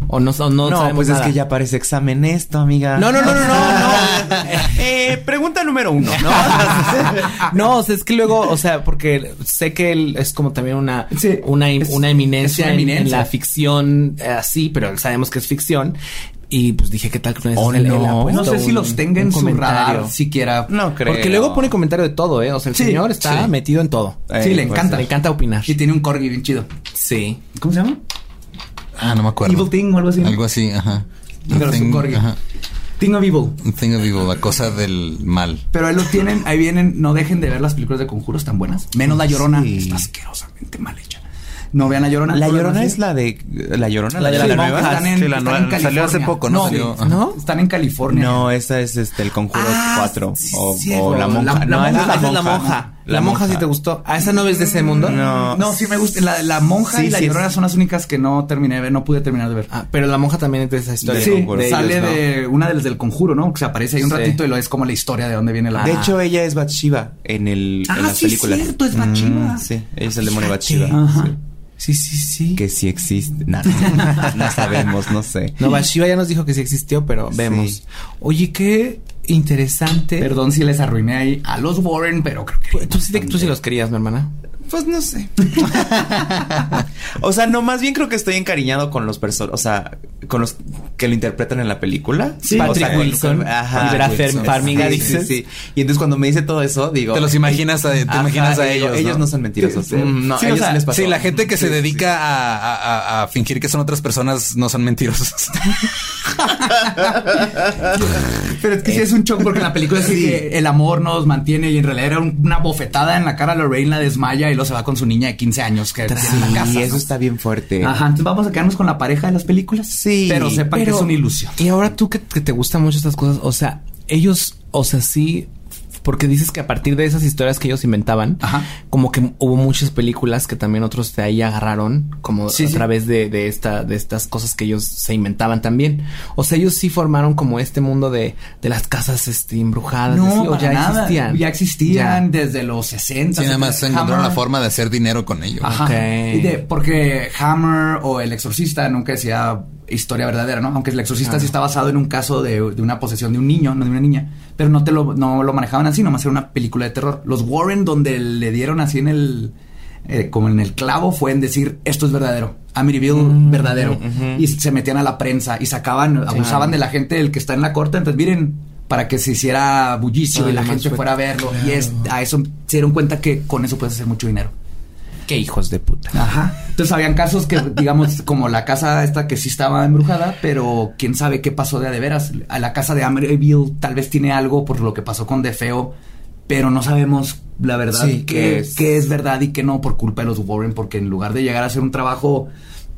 [SPEAKER 3] o no, o no,
[SPEAKER 4] No, pues
[SPEAKER 3] nada?
[SPEAKER 4] es que ya parece examen esto, amiga.
[SPEAKER 3] No, no, no, no, no, no.
[SPEAKER 4] eh, pregunta número uno, ¿no?
[SPEAKER 3] No, o sea, es que luego, o sea, porque sé que él es como también una,
[SPEAKER 2] Sí,
[SPEAKER 3] una,
[SPEAKER 2] es-
[SPEAKER 3] una eminencia, en- la ficción eh, así, pero sabemos que es ficción. Y pues dije, ¿qué tal que
[SPEAKER 4] Oh,
[SPEAKER 3] ha
[SPEAKER 4] no.
[SPEAKER 2] No sé si los tenga
[SPEAKER 3] un
[SPEAKER 2] en su radar siquiera.
[SPEAKER 4] no creo.
[SPEAKER 3] Porque luego pone comentario de todo, ¿eh? O sea, el
[SPEAKER 2] Sí,
[SPEAKER 3] señor está
[SPEAKER 2] sí.
[SPEAKER 3] metido en todo.
[SPEAKER 4] Eh,
[SPEAKER 2] sí, le
[SPEAKER 4] pues,
[SPEAKER 2] encanta.
[SPEAKER 3] Le encanta opinar.
[SPEAKER 2] Y tiene un corgi bien chido.
[SPEAKER 3] Sí.
[SPEAKER 2] ¿Cómo se llama?
[SPEAKER 1] Ah, no me acuerdo.
[SPEAKER 2] Evil Thing o algo así.
[SPEAKER 1] Algo así, ajá.
[SPEAKER 2] Pero es un
[SPEAKER 1] Thing-
[SPEAKER 2] corgi.
[SPEAKER 1] ajá.
[SPEAKER 2] Thing of Evil.
[SPEAKER 1] Thing of evil, la cosa del mal.
[SPEAKER 2] Pero ahí lo tienen, ahí vienen, no dejen de ver las películas de conjuros tan buenas. Menos La Llorona,
[SPEAKER 4] Sí.
[SPEAKER 2] está asquerosamente mal hecha. No vean La Llorona.
[SPEAKER 4] La Llorona es la de La Llorona,
[SPEAKER 3] La de
[SPEAKER 4] de
[SPEAKER 3] las
[SPEAKER 4] nueva.
[SPEAKER 3] monjas.
[SPEAKER 2] Están en,
[SPEAKER 1] Sí, la
[SPEAKER 2] están
[SPEAKER 1] nueva-
[SPEAKER 2] en
[SPEAKER 1] salió
[SPEAKER 2] California.
[SPEAKER 1] hace poco, ¿no?
[SPEAKER 2] Sí.
[SPEAKER 3] ¿No?
[SPEAKER 2] Están en California.
[SPEAKER 4] No, esa es este el Conjuro
[SPEAKER 3] Ah,
[SPEAKER 4] 4
[SPEAKER 3] sí,
[SPEAKER 4] o, o la monja.
[SPEAKER 2] La- la
[SPEAKER 4] no,
[SPEAKER 2] monja,
[SPEAKER 4] esa
[SPEAKER 3] esa es la monja. La, monja sí te gustó. ¿A esa no ves de ese mundo?
[SPEAKER 4] No.
[SPEAKER 2] No, sí me gusta. La, la monja
[SPEAKER 4] Sí,
[SPEAKER 2] y la
[SPEAKER 4] sí,
[SPEAKER 2] llorona
[SPEAKER 4] es-
[SPEAKER 2] son las únicas que no terminé de ver, no pude terminar de ver.
[SPEAKER 3] Ah, pero la monja también es de esa historia.
[SPEAKER 2] sí,
[SPEAKER 3] de
[SPEAKER 2] sale
[SPEAKER 3] ellos, ¿no?
[SPEAKER 2] de una de las del conjuro, ¿no? Que se aparece ahí un
[SPEAKER 3] Sí.
[SPEAKER 2] ratito y lo es como la historia de dónde viene la
[SPEAKER 4] De
[SPEAKER 3] Ah.
[SPEAKER 4] hecho, ella es Bathsheba en el en
[SPEAKER 2] Ah,
[SPEAKER 4] las
[SPEAKER 2] sí,
[SPEAKER 4] películas.
[SPEAKER 2] cierto, es Bathsheba.
[SPEAKER 4] Mm, sí, ella es el demonio Bathsheba.
[SPEAKER 2] Ajá.
[SPEAKER 3] Sí, sí, sí.
[SPEAKER 4] Que sí existe. No, no, no sabemos, no sé.
[SPEAKER 3] No, Bathsheba ya nos dijo que sí existió, pero vemos.
[SPEAKER 4] Sí.
[SPEAKER 3] Oye, qué interesante.
[SPEAKER 2] Perdón si les arruiné ahí a los Warren, pero creo que.
[SPEAKER 3] Tú sí, tú sí los querías, mi hermana.
[SPEAKER 4] Pues no sé. o sea, no, más bien creo que estoy encariñado con los personajes, o sea, con los que lo interpretan en la película.
[SPEAKER 2] Sí,
[SPEAKER 4] O sea,
[SPEAKER 3] Patrick
[SPEAKER 4] con-
[SPEAKER 3] Wilson
[SPEAKER 4] con- ajá,
[SPEAKER 3] y Vera
[SPEAKER 4] Wilson.
[SPEAKER 3] Farmiga,
[SPEAKER 4] Sí,
[SPEAKER 3] dices.
[SPEAKER 4] Sí, sí. Y entonces cuando me dice todo eso, digo.
[SPEAKER 1] Te los imaginas a, te
[SPEAKER 4] Ajá,
[SPEAKER 1] imaginas a
[SPEAKER 4] y digo,
[SPEAKER 1] ellos.
[SPEAKER 4] Ellos
[SPEAKER 1] ¿no?
[SPEAKER 4] son mentirosos.
[SPEAKER 2] Sí, sí.
[SPEAKER 4] Mm, No,
[SPEAKER 2] Sí,
[SPEAKER 4] a
[SPEAKER 2] o
[SPEAKER 4] ellos
[SPEAKER 2] sea,
[SPEAKER 4] sí les pasó.
[SPEAKER 1] Sí, la gente que se dedica a, a- a- a fingir que son otras personas no son mentirosos.
[SPEAKER 2] Pero es que sí es un shock porque en la película sí que el amor nos mantiene y en realidad era un- una bofetada en la cara a Lorraine la desmaya y se va con su niña de 15 años que tiene en la casa.
[SPEAKER 4] Y
[SPEAKER 2] ¿no?
[SPEAKER 4] eso está bien fuerte.
[SPEAKER 2] Ajá, entonces vamos a quedarnos con la pareja de las películas.
[SPEAKER 4] Sí,
[SPEAKER 2] Pero sepan que es una ilusión.
[SPEAKER 3] Y ahora tú que, que te gustan mucho estas cosas, o sea, ellos, o sea, sí, porque dices que a partir de esas historias que ellos inventaban,
[SPEAKER 2] Ajá.
[SPEAKER 3] como que hubo muchas películas que también otros de ahí agarraron, como
[SPEAKER 2] Sí,
[SPEAKER 3] a
[SPEAKER 2] sí.
[SPEAKER 3] través de, de esta, de estas cosas que ellos se inventaban también. O sea, ellos sí formaron como este mundo de, de las casas este, embrujadas,
[SPEAKER 2] No,
[SPEAKER 3] así, o ya
[SPEAKER 2] nada.
[SPEAKER 3] existían.
[SPEAKER 2] Ya existían desde los 60.
[SPEAKER 1] Sí, nada más encontraron
[SPEAKER 2] Hammer-
[SPEAKER 1] la forma de hacer dinero con ello.
[SPEAKER 2] Ajá. Y de- porque Hammer o El Exorcista nunca decía historia verdadera, ¿no? Aunque El Exorcista sí está basado en un caso de, de una posesión de un niño, no de una niña. Pero no te lo, no lo manejaban así, nomás era una película de terror. Los Warren, donde le dieron así en el. eh, como en el clavo, fue en decir esto es verdadero. Amityville
[SPEAKER 3] Mm,
[SPEAKER 2] verdadero. Y se metían a la prensa y sacaban, abusaban de la gente, el que está en la corte. Entonces, miren, para que se hiciera bullicio y la gente fuera a verlo. Y es, a eso se dieron cuenta que con eso puedes hacer mucho dinero.
[SPEAKER 3] Qué hijos de puta.
[SPEAKER 2] Ajá. Entonces habían casos que, digamos, como la casa esta que sí estaba embrujada, pero quién sabe qué pasó de a de veras. A la casa de Amityville tal vez tiene algo por lo que pasó con De Feo, pero no sabemos la verdad
[SPEAKER 4] Sí,
[SPEAKER 2] qué, es verdad y qué no por culpa de los Warren, porque en lugar de llegar a hacer un trabajo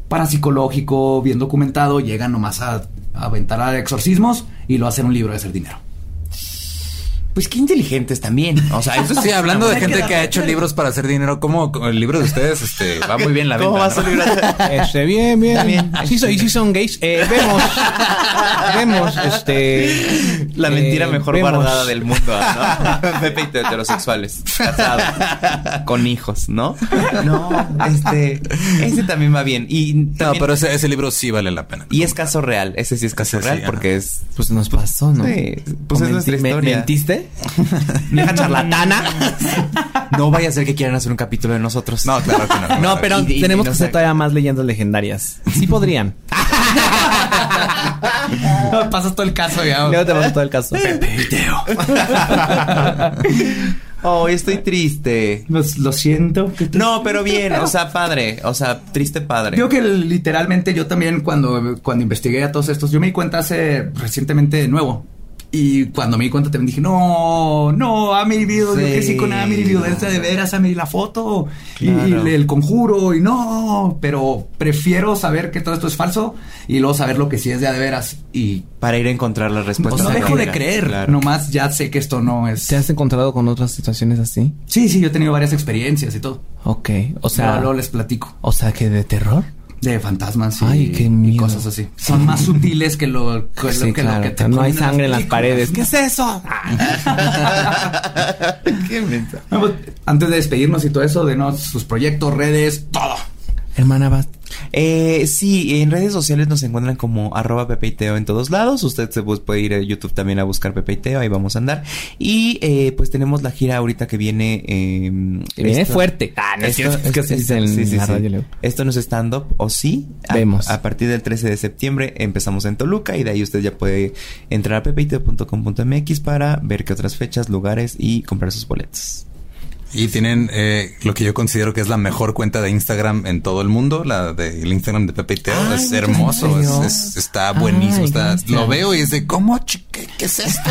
[SPEAKER 2] parapsicológico, bien documentado, llegan nomás a, a aventar a exorcismos y lo hacen un libro de hacer dinero.
[SPEAKER 4] Pues qué inteligentes también. O sea, eso
[SPEAKER 1] Sí, hablando de gente que ha hecho libros para hacer dinero, ¿cómo el libro de ustedes este, va muy bien la
[SPEAKER 4] ¿Cómo
[SPEAKER 1] venta?
[SPEAKER 4] va su
[SPEAKER 1] ¿no?
[SPEAKER 4] libro?
[SPEAKER 3] Este, bien, bien.
[SPEAKER 4] Bien.
[SPEAKER 3] Sí, soy, sí son gays. Eh, vemos. vemos, este.
[SPEAKER 4] La mentira
[SPEAKER 3] eh,
[SPEAKER 4] mejor
[SPEAKER 3] vemos.
[SPEAKER 4] guardada del mundo, ¿no? Pepe y heterosexuales, casados, con hijos, ¿no? No, este, ese también va bien. Y
[SPEAKER 1] No, pero ese, ese libro sí vale la pena.
[SPEAKER 4] y es caso real, ese sí es caso
[SPEAKER 1] Ese sí,
[SPEAKER 4] real
[SPEAKER 1] ajá.
[SPEAKER 4] porque es
[SPEAKER 3] Pues nos pasó, ¿no?
[SPEAKER 4] Sí, pues
[SPEAKER 3] ¿O
[SPEAKER 4] es nuestra historia.
[SPEAKER 3] ¿Mentiste?
[SPEAKER 4] vieja charlatana. No vaya a ser que quieran hacer un capítulo de nosotros.
[SPEAKER 1] No, claro que no.
[SPEAKER 3] No, pero
[SPEAKER 4] Y- y-
[SPEAKER 3] tenemos
[SPEAKER 4] y no
[SPEAKER 3] que
[SPEAKER 4] sé.
[SPEAKER 3] hacer todavía más leyendas legendarias. Sí podrían.
[SPEAKER 2] Pasas todo el caso ya.
[SPEAKER 3] Luego te paso todo el caso.
[SPEAKER 4] Oh, estoy triste.
[SPEAKER 2] Pues, lo siento. ¿qué te-
[SPEAKER 4] No, pero bien, o sea, padre, o sea, triste padre.
[SPEAKER 2] Digo que literalmente yo también cuando, cuando investigué a todos estos, yo me di cuenta hace recientemente de nuevo. Y cuando me di cuenta también dije, no, no, Amelie Video, yo
[SPEAKER 4] Sí.
[SPEAKER 2] crecí con Amelie Video, de veras, Amelie la foto y-
[SPEAKER 4] Claro.
[SPEAKER 2] y, el conjuro y no, pero prefiero saber que todo esto es falso y luego saber lo que sí es de a de veras y
[SPEAKER 4] Para ir a encontrar las
[SPEAKER 2] pues
[SPEAKER 4] respuestas.
[SPEAKER 2] no
[SPEAKER 4] la
[SPEAKER 2] dejo de creer,
[SPEAKER 4] Claro.
[SPEAKER 2] nomás ya sé que esto no es...
[SPEAKER 3] ¿Te has encontrado con otras situaciones así?
[SPEAKER 2] Sí, sí, yo he tenido varias experiencias y todo.
[SPEAKER 3] Ok. O sea.
[SPEAKER 2] Luego- luego les platico.
[SPEAKER 3] O sea, que de terror.
[SPEAKER 2] De fantasmas y,
[SPEAKER 3] Ay, qué
[SPEAKER 2] y
[SPEAKER 3] miedo.
[SPEAKER 2] cosas así. Son más sutiles que lo que,
[SPEAKER 3] Sí,
[SPEAKER 2] que
[SPEAKER 3] claro.
[SPEAKER 2] lo que te
[SPEAKER 3] no hay sangre en las paredes. ¿Qué es eso?
[SPEAKER 4] Qué.
[SPEAKER 2] No, Antes de despedirnos y todo eso, denos sus proyectos, redes, todo.
[SPEAKER 3] Hermana, vas.
[SPEAKER 4] Eh, sí, en redes sociales nos encuentran como arroba Pepe y Teo en todos lados. Usted se puede ir a YouTube también a buscar Pepe y Teo, ahí vamos a andar. Y eh, pues tenemos la gira ahorita que viene. eh,
[SPEAKER 3] viene
[SPEAKER 4] esto-
[SPEAKER 3] fuerte. Ah, no es
[SPEAKER 4] esto-.
[SPEAKER 3] Es que la radio.
[SPEAKER 4] Esto no es stand-up, o sí. A-
[SPEAKER 3] Vemos.
[SPEAKER 4] A, partir del 13 de septiembre empezamos en Toluca y de ahí usted ya puede entrar a pepeiteo.com.mx para ver qué otras fechas, lugares y comprar sus boletos.
[SPEAKER 1] Y tienen eh, lo que yo considero que es la mejor cuenta de Instagram en todo el mundo, la del Instagram de Pepe y Teo.
[SPEAKER 3] Ay,
[SPEAKER 1] es
[SPEAKER 3] ¿en
[SPEAKER 1] hermoso, es- es- está buenísimo.
[SPEAKER 3] Ay,
[SPEAKER 1] está, lo veo y es de, ¿cómo? ¿Qué, qué es esto?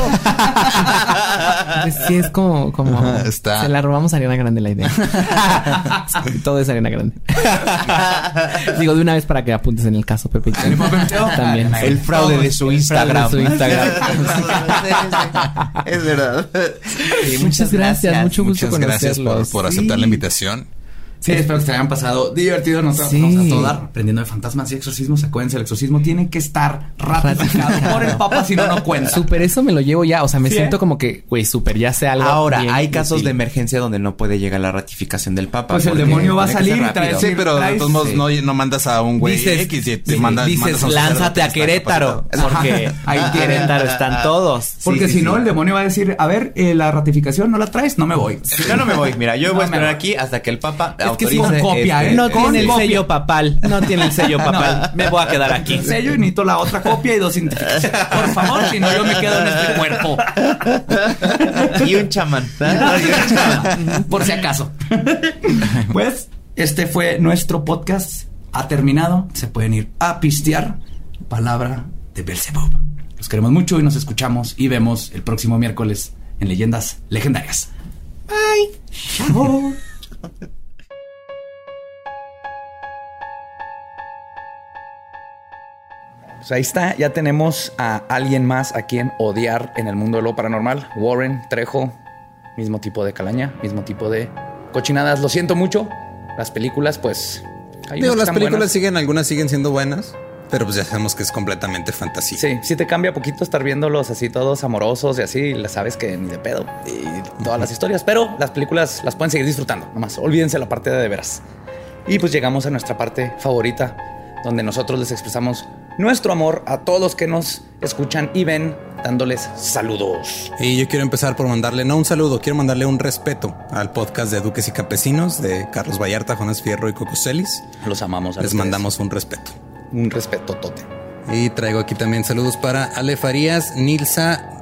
[SPEAKER 3] Pues sí, es como, como
[SPEAKER 1] Ajá, está.
[SPEAKER 3] se la robamos a Ariana Grande la idea. Todo es Ariana Grande. Digo, de una vez para que apuntes en el caso, Pepe. También.
[SPEAKER 4] El fraude de su
[SPEAKER 3] El fraude de
[SPEAKER 4] Instagram.
[SPEAKER 3] su Instagram.
[SPEAKER 4] es verdad. Sí,
[SPEAKER 3] Muchas gracias, mucho gusto
[SPEAKER 1] Muchas gracias por,
[SPEAKER 3] conocerlos.
[SPEAKER 1] por aceptar la invitación.
[SPEAKER 2] Sí, espero que se hayan pasado divertido. Nos
[SPEAKER 3] Sí.
[SPEAKER 2] vamos a todo dar aprendiendo de fantasmas y exorcismos. Acuérdense, el exorcismo tiene que estar ratificado por el Papa, si no, no cuenta.
[SPEAKER 3] Súper, eso me lo llevo ya. O sea, me
[SPEAKER 2] Sí,
[SPEAKER 3] siento
[SPEAKER 2] ¿eh?
[SPEAKER 3] como que, güey, súper, ya sé algo.
[SPEAKER 4] Ahora,
[SPEAKER 3] bien
[SPEAKER 4] hay casos
[SPEAKER 3] útil.
[SPEAKER 4] de emergencia donde no puede llegar la ratificación del Papa.
[SPEAKER 2] Pues el demonio va a salir y trae-.
[SPEAKER 1] Sí, pero de todos modos
[SPEAKER 4] sí.
[SPEAKER 1] no, no mandas a un güey
[SPEAKER 3] Dices,
[SPEAKER 1] X y te
[SPEAKER 3] sí,
[SPEAKER 1] manda-
[SPEAKER 3] dices,
[SPEAKER 1] mandas a un
[SPEAKER 3] lánzate a Querétaro. Porque ahí en Querétaro están todos.
[SPEAKER 2] Porque
[SPEAKER 4] Sí,
[SPEAKER 2] si
[SPEAKER 4] sí,
[SPEAKER 2] no,
[SPEAKER 4] sí.
[SPEAKER 2] el demonio va a decir, a ver, eh, la ratificación no la traes, no me voy.
[SPEAKER 4] Si no, no me voy. Mira, yo voy a esperar aquí hasta que el Papa
[SPEAKER 2] Es que es con copia,
[SPEAKER 4] este-
[SPEAKER 2] ¿eh?
[SPEAKER 3] No
[SPEAKER 2] Con
[SPEAKER 3] tiene el
[SPEAKER 2] copia.
[SPEAKER 3] sello papal. No tiene el sello papal. Me voy a quedar aquí.
[SPEAKER 2] El sello y necesito la otra copia y dos identificaciones. Por favor, si no, yo me quedo en este cuerpo.
[SPEAKER 4] y un chamán. ¿verdad? Y un chamán.
[SPEAKER 2] Por si acaso. Pues, este fue nuestro podcast. Ha terminado. Se pueden ir a pistear. Palabra de Belzebub. Los queremos mucho y nos escuchamos y vemos el próximo miércoles en Leyendas Legendarias. Bye. Chao.
[SPEAKER 5] Pues ahí está, ya tenemos a alguien más a quien odiar en el mundo de lo paranormal. Warren, Trejo, mismo tipo de calaña, mismo tipo de cochinadas. Lo siento mucho. Las películas, pues. hay
[SPEAKER 1] Digo, las películas
[SPEAKER 5] buenas.
[SPEAKER 1] siguen, algunas siguen siendo buenas, pero pues ya sabemos que es completamente fantasía.
[SPEAKER 5] Sí, sí te cambia poquito estar viéndolos así todos amorosos y así, la sabes que ni de pedo y todas las historias, pero las películas las pueden seguir disfrutando, nomás olvídense la parte de de veras. Y pues llegamos a nuestra parte favorita, donde nosotros les expresamos nuestro amor a todos los que nos escuchan y ven, dándoles saludos.
[SPEAKER 1] Y yo quiero empezar por mandarle, no un saludo, quiero mandarle un respeto al podcast de Duques y Campesinos de Carlos Vallarta, Jonas Fierro y Coco Celis.
[SPEAKER 5] Los amamos a
[SPEAKER 1] Les
[SPEAKER 5] ustedes.
[SPEAKER 1] mandamos un respeto.
[SPEAKER 5] un respeto tote.
[SPEAKER 1] Y traigo aquí también saludos para Ale Farías, Nilsa,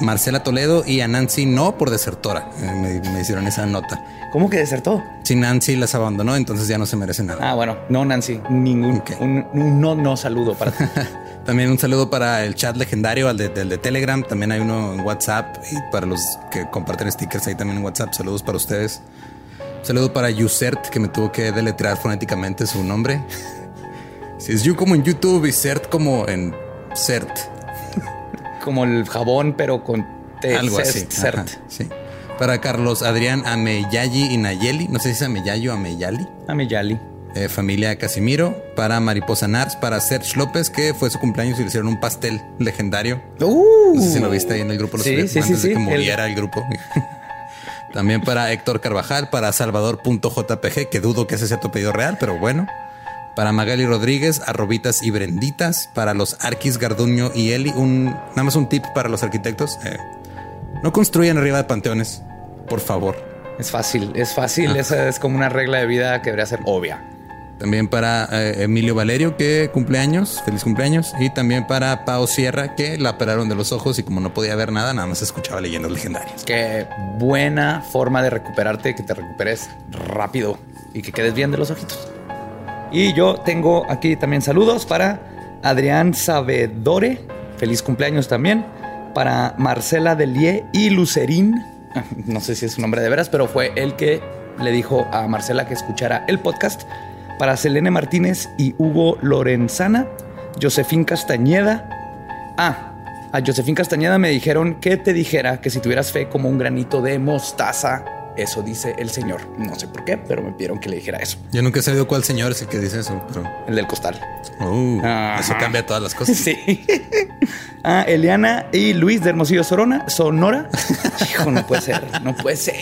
[SPEAKER 1] Marcela Toledo y a Nancy No por desertora. Eh, Me, me hicieron esa nota.
[SPEAKER 5] ¿Cómo que desertó?
[SPEAKER 1] Si Nancy las abandonó, entonces ya no se merece nada.
[SPEAKER 5] Ah, bueno, no, Nancy, ningún,
[SPEAKER 1] Ok.
[SPEAKER 5] un, un no, no saludo para ti.
[SPEAKER 1] También un saludo para el chat legendario, al de, del de Telegram. También hay uno en WhatsApp. Y para los que comparten stickers ahí también en WhatsApp. Saludos para ustedes. Un saludo para Yusert, que me tuvo que deletrear fonéticamente su nombre. Si es You como en YouTube y Cert como en Cert.
[SPEAKER 5] Como el jabón, pero con
[SPEAKER 2] Te-
[SPEAKER 1] Algo así.
[SPEAKER 2] Cert- Cert.
[SPEAKER 1] ajá, sí. Para Carlos Adrián Ameyayi y Nayeli. No sé si es Ameyayo o Ameyali.
[SPEAKER 2] Ameyali.
[SPEAKER 1] Eh, familia Casimiro. Para Mariposa Nars. Para Serge López, que fue su cumpleaños y le hicieron un pastel legendario.
[SPEAKER 2] Uh,
[SPEAKER 1] No sé si lo viste ahí en el grupo Los
[SPEAKER 2] Sí, sí, sí,
[SPEAKER 1] antes de que
[SPEAKER 2] El-
[SPEAKER 1] muriera el, grupo. También para Héctor Carvajal, para Salvador.jpg, que dudo que ese sea tu pedido real, pero bueno. Para Magali Rodríguez, arrobitas y brenditas. Para los Arquis Garduño y Eli, un, nada más un tip para los arquitectos. eh, no construyan arriba de panteones, por favor.
[SPEAKER 2] Es fácil, es fácil. Esa es como una regla de vida que debería ser obvia.
[SPEAKER 1] También para eh, Emilio Valerio, que cumpleaños, feliz cumpleaños. Y también para Pao Sierra, que la operaron de los ojos y como no podía ver nada, nada más escuchaba leyendas legendarias.
[SPEAKER 2] Qué buena forma de recuperarte, que te recuperes rápido y que quedes bien de los ojitos. Y yo tengo aquí también saludos para Adrián Sabedore, feliz cumpleaños también. Para Marcela Delie y Lucerín, no sé si es su nombre de veras, pero fue el que le dijo a Marcela que escuchara el podcast. Para Selene Martínez y Hugo Lorenzana, Josefín Castañeda, Ah, a Josefín Castañeda me dijeron que te dijera que si tuvieras fe como un granito de mostaza, eso dice el Señor. No sé por qué, pero me pidieron que le dijera eso.
[SPEAKER 1] Yo nunca he sabido cuál señor es el que dice eso, pero
[SPEAKER 2] El del costal.
[SPEAKER 1] uh, eso cambia todas las cosas.
[SPEAKER 2] Sí. Ah, Eliana y Luis de Hermosillo Sorona, Sonora. Hijo, no puede ser, no puede ser.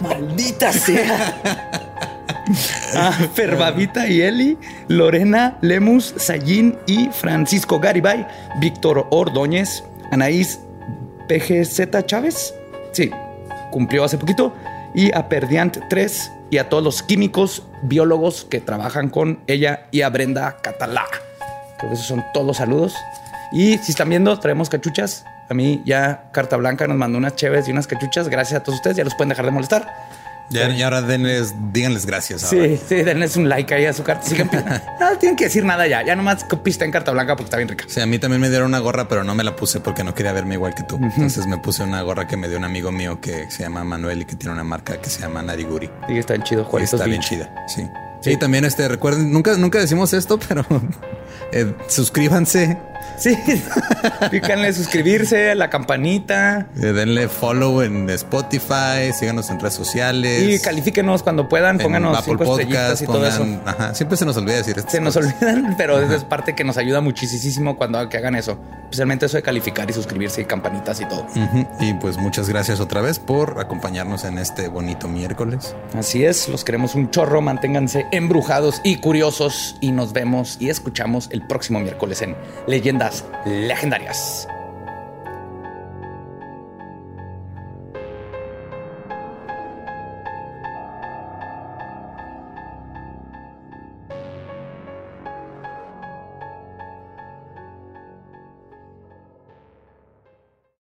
[SPEAKER 2] Maldita sea. Ah, Ferbavita y Eli, Lorena Lemus, Sayín y Francisco Garibay, Víctor Ordóñez, Anaís PGZ Chávez. Sí, cumplió hace poquito. Y a Perdiant 3 y a todos los químicos, biólogos que trabajan con ella y a Brenda Catalá. Creo que esos son todos los saludos. Y si están viendo, traemos cachuchas. A mí ya Carta Blanca nos mandó unas chéves y unas cachuchas. Gracias a todos ustedes. Ya los pueden dejar de molestar.
[SPEAKER 1] Ya, y ahora denles, díganles gracias. ahora.
[SPEAKER 2] Sí, sí, denles un like ahí a su carta. No tienen que decir nada ya. Ya nomás pista en Carta Blanca porque está bien rica.
[SPEAKER 1] Sí, a mí también me dieron una gorra, pero no me la puse porque no quería verme igual que tú. Entonces me puse una gorra que me dio un amigo mío que se llama Manuel y que tiene una marca que se llama Nariguri.
[SPEAKER 2] Sí, está bien chido.
[SPEAKER 1] Y
[SPEAKER 2] Juaritos
[SPEAKER 1] está bien
[SPEAKER 2] Beach.
[SPEAKER 1] chida. Sí. Sí, también este, recuerden, nunca, nunca decimos esto, pero eh, suscríbanse,
[SPEAKER 2] Sí, pícanle suscribirse, la campanita
[SPEAKER 1] eh, denle follow en Spotify, síganos en redes sociales.
[SPEAKER 2] y califíquenos cuando puedan. Pónganos
[SPEAKER 1] Apple
[SPEAKER 2] cinco estrellitas y todo eso.
[SPEAKER 1] Ajá, siempre se nos olvida decir esto.
[SPEAKER 2] Se nos olvidan, pero es parte que nos ayuda muchísimo cuando que hagan eso. Especialmente eso de calificar y suscribirse y campanitas y todo.
[SPEAKER 1] Y pues muchas gracias otra vez por acompañarnos en este bonito miércoles.
[SPEAKER 2] Así es, los queremos un chorro, manténganse embrujados y curiosos y nos vemos y escuchamos el próximo miércoles en Legendarias.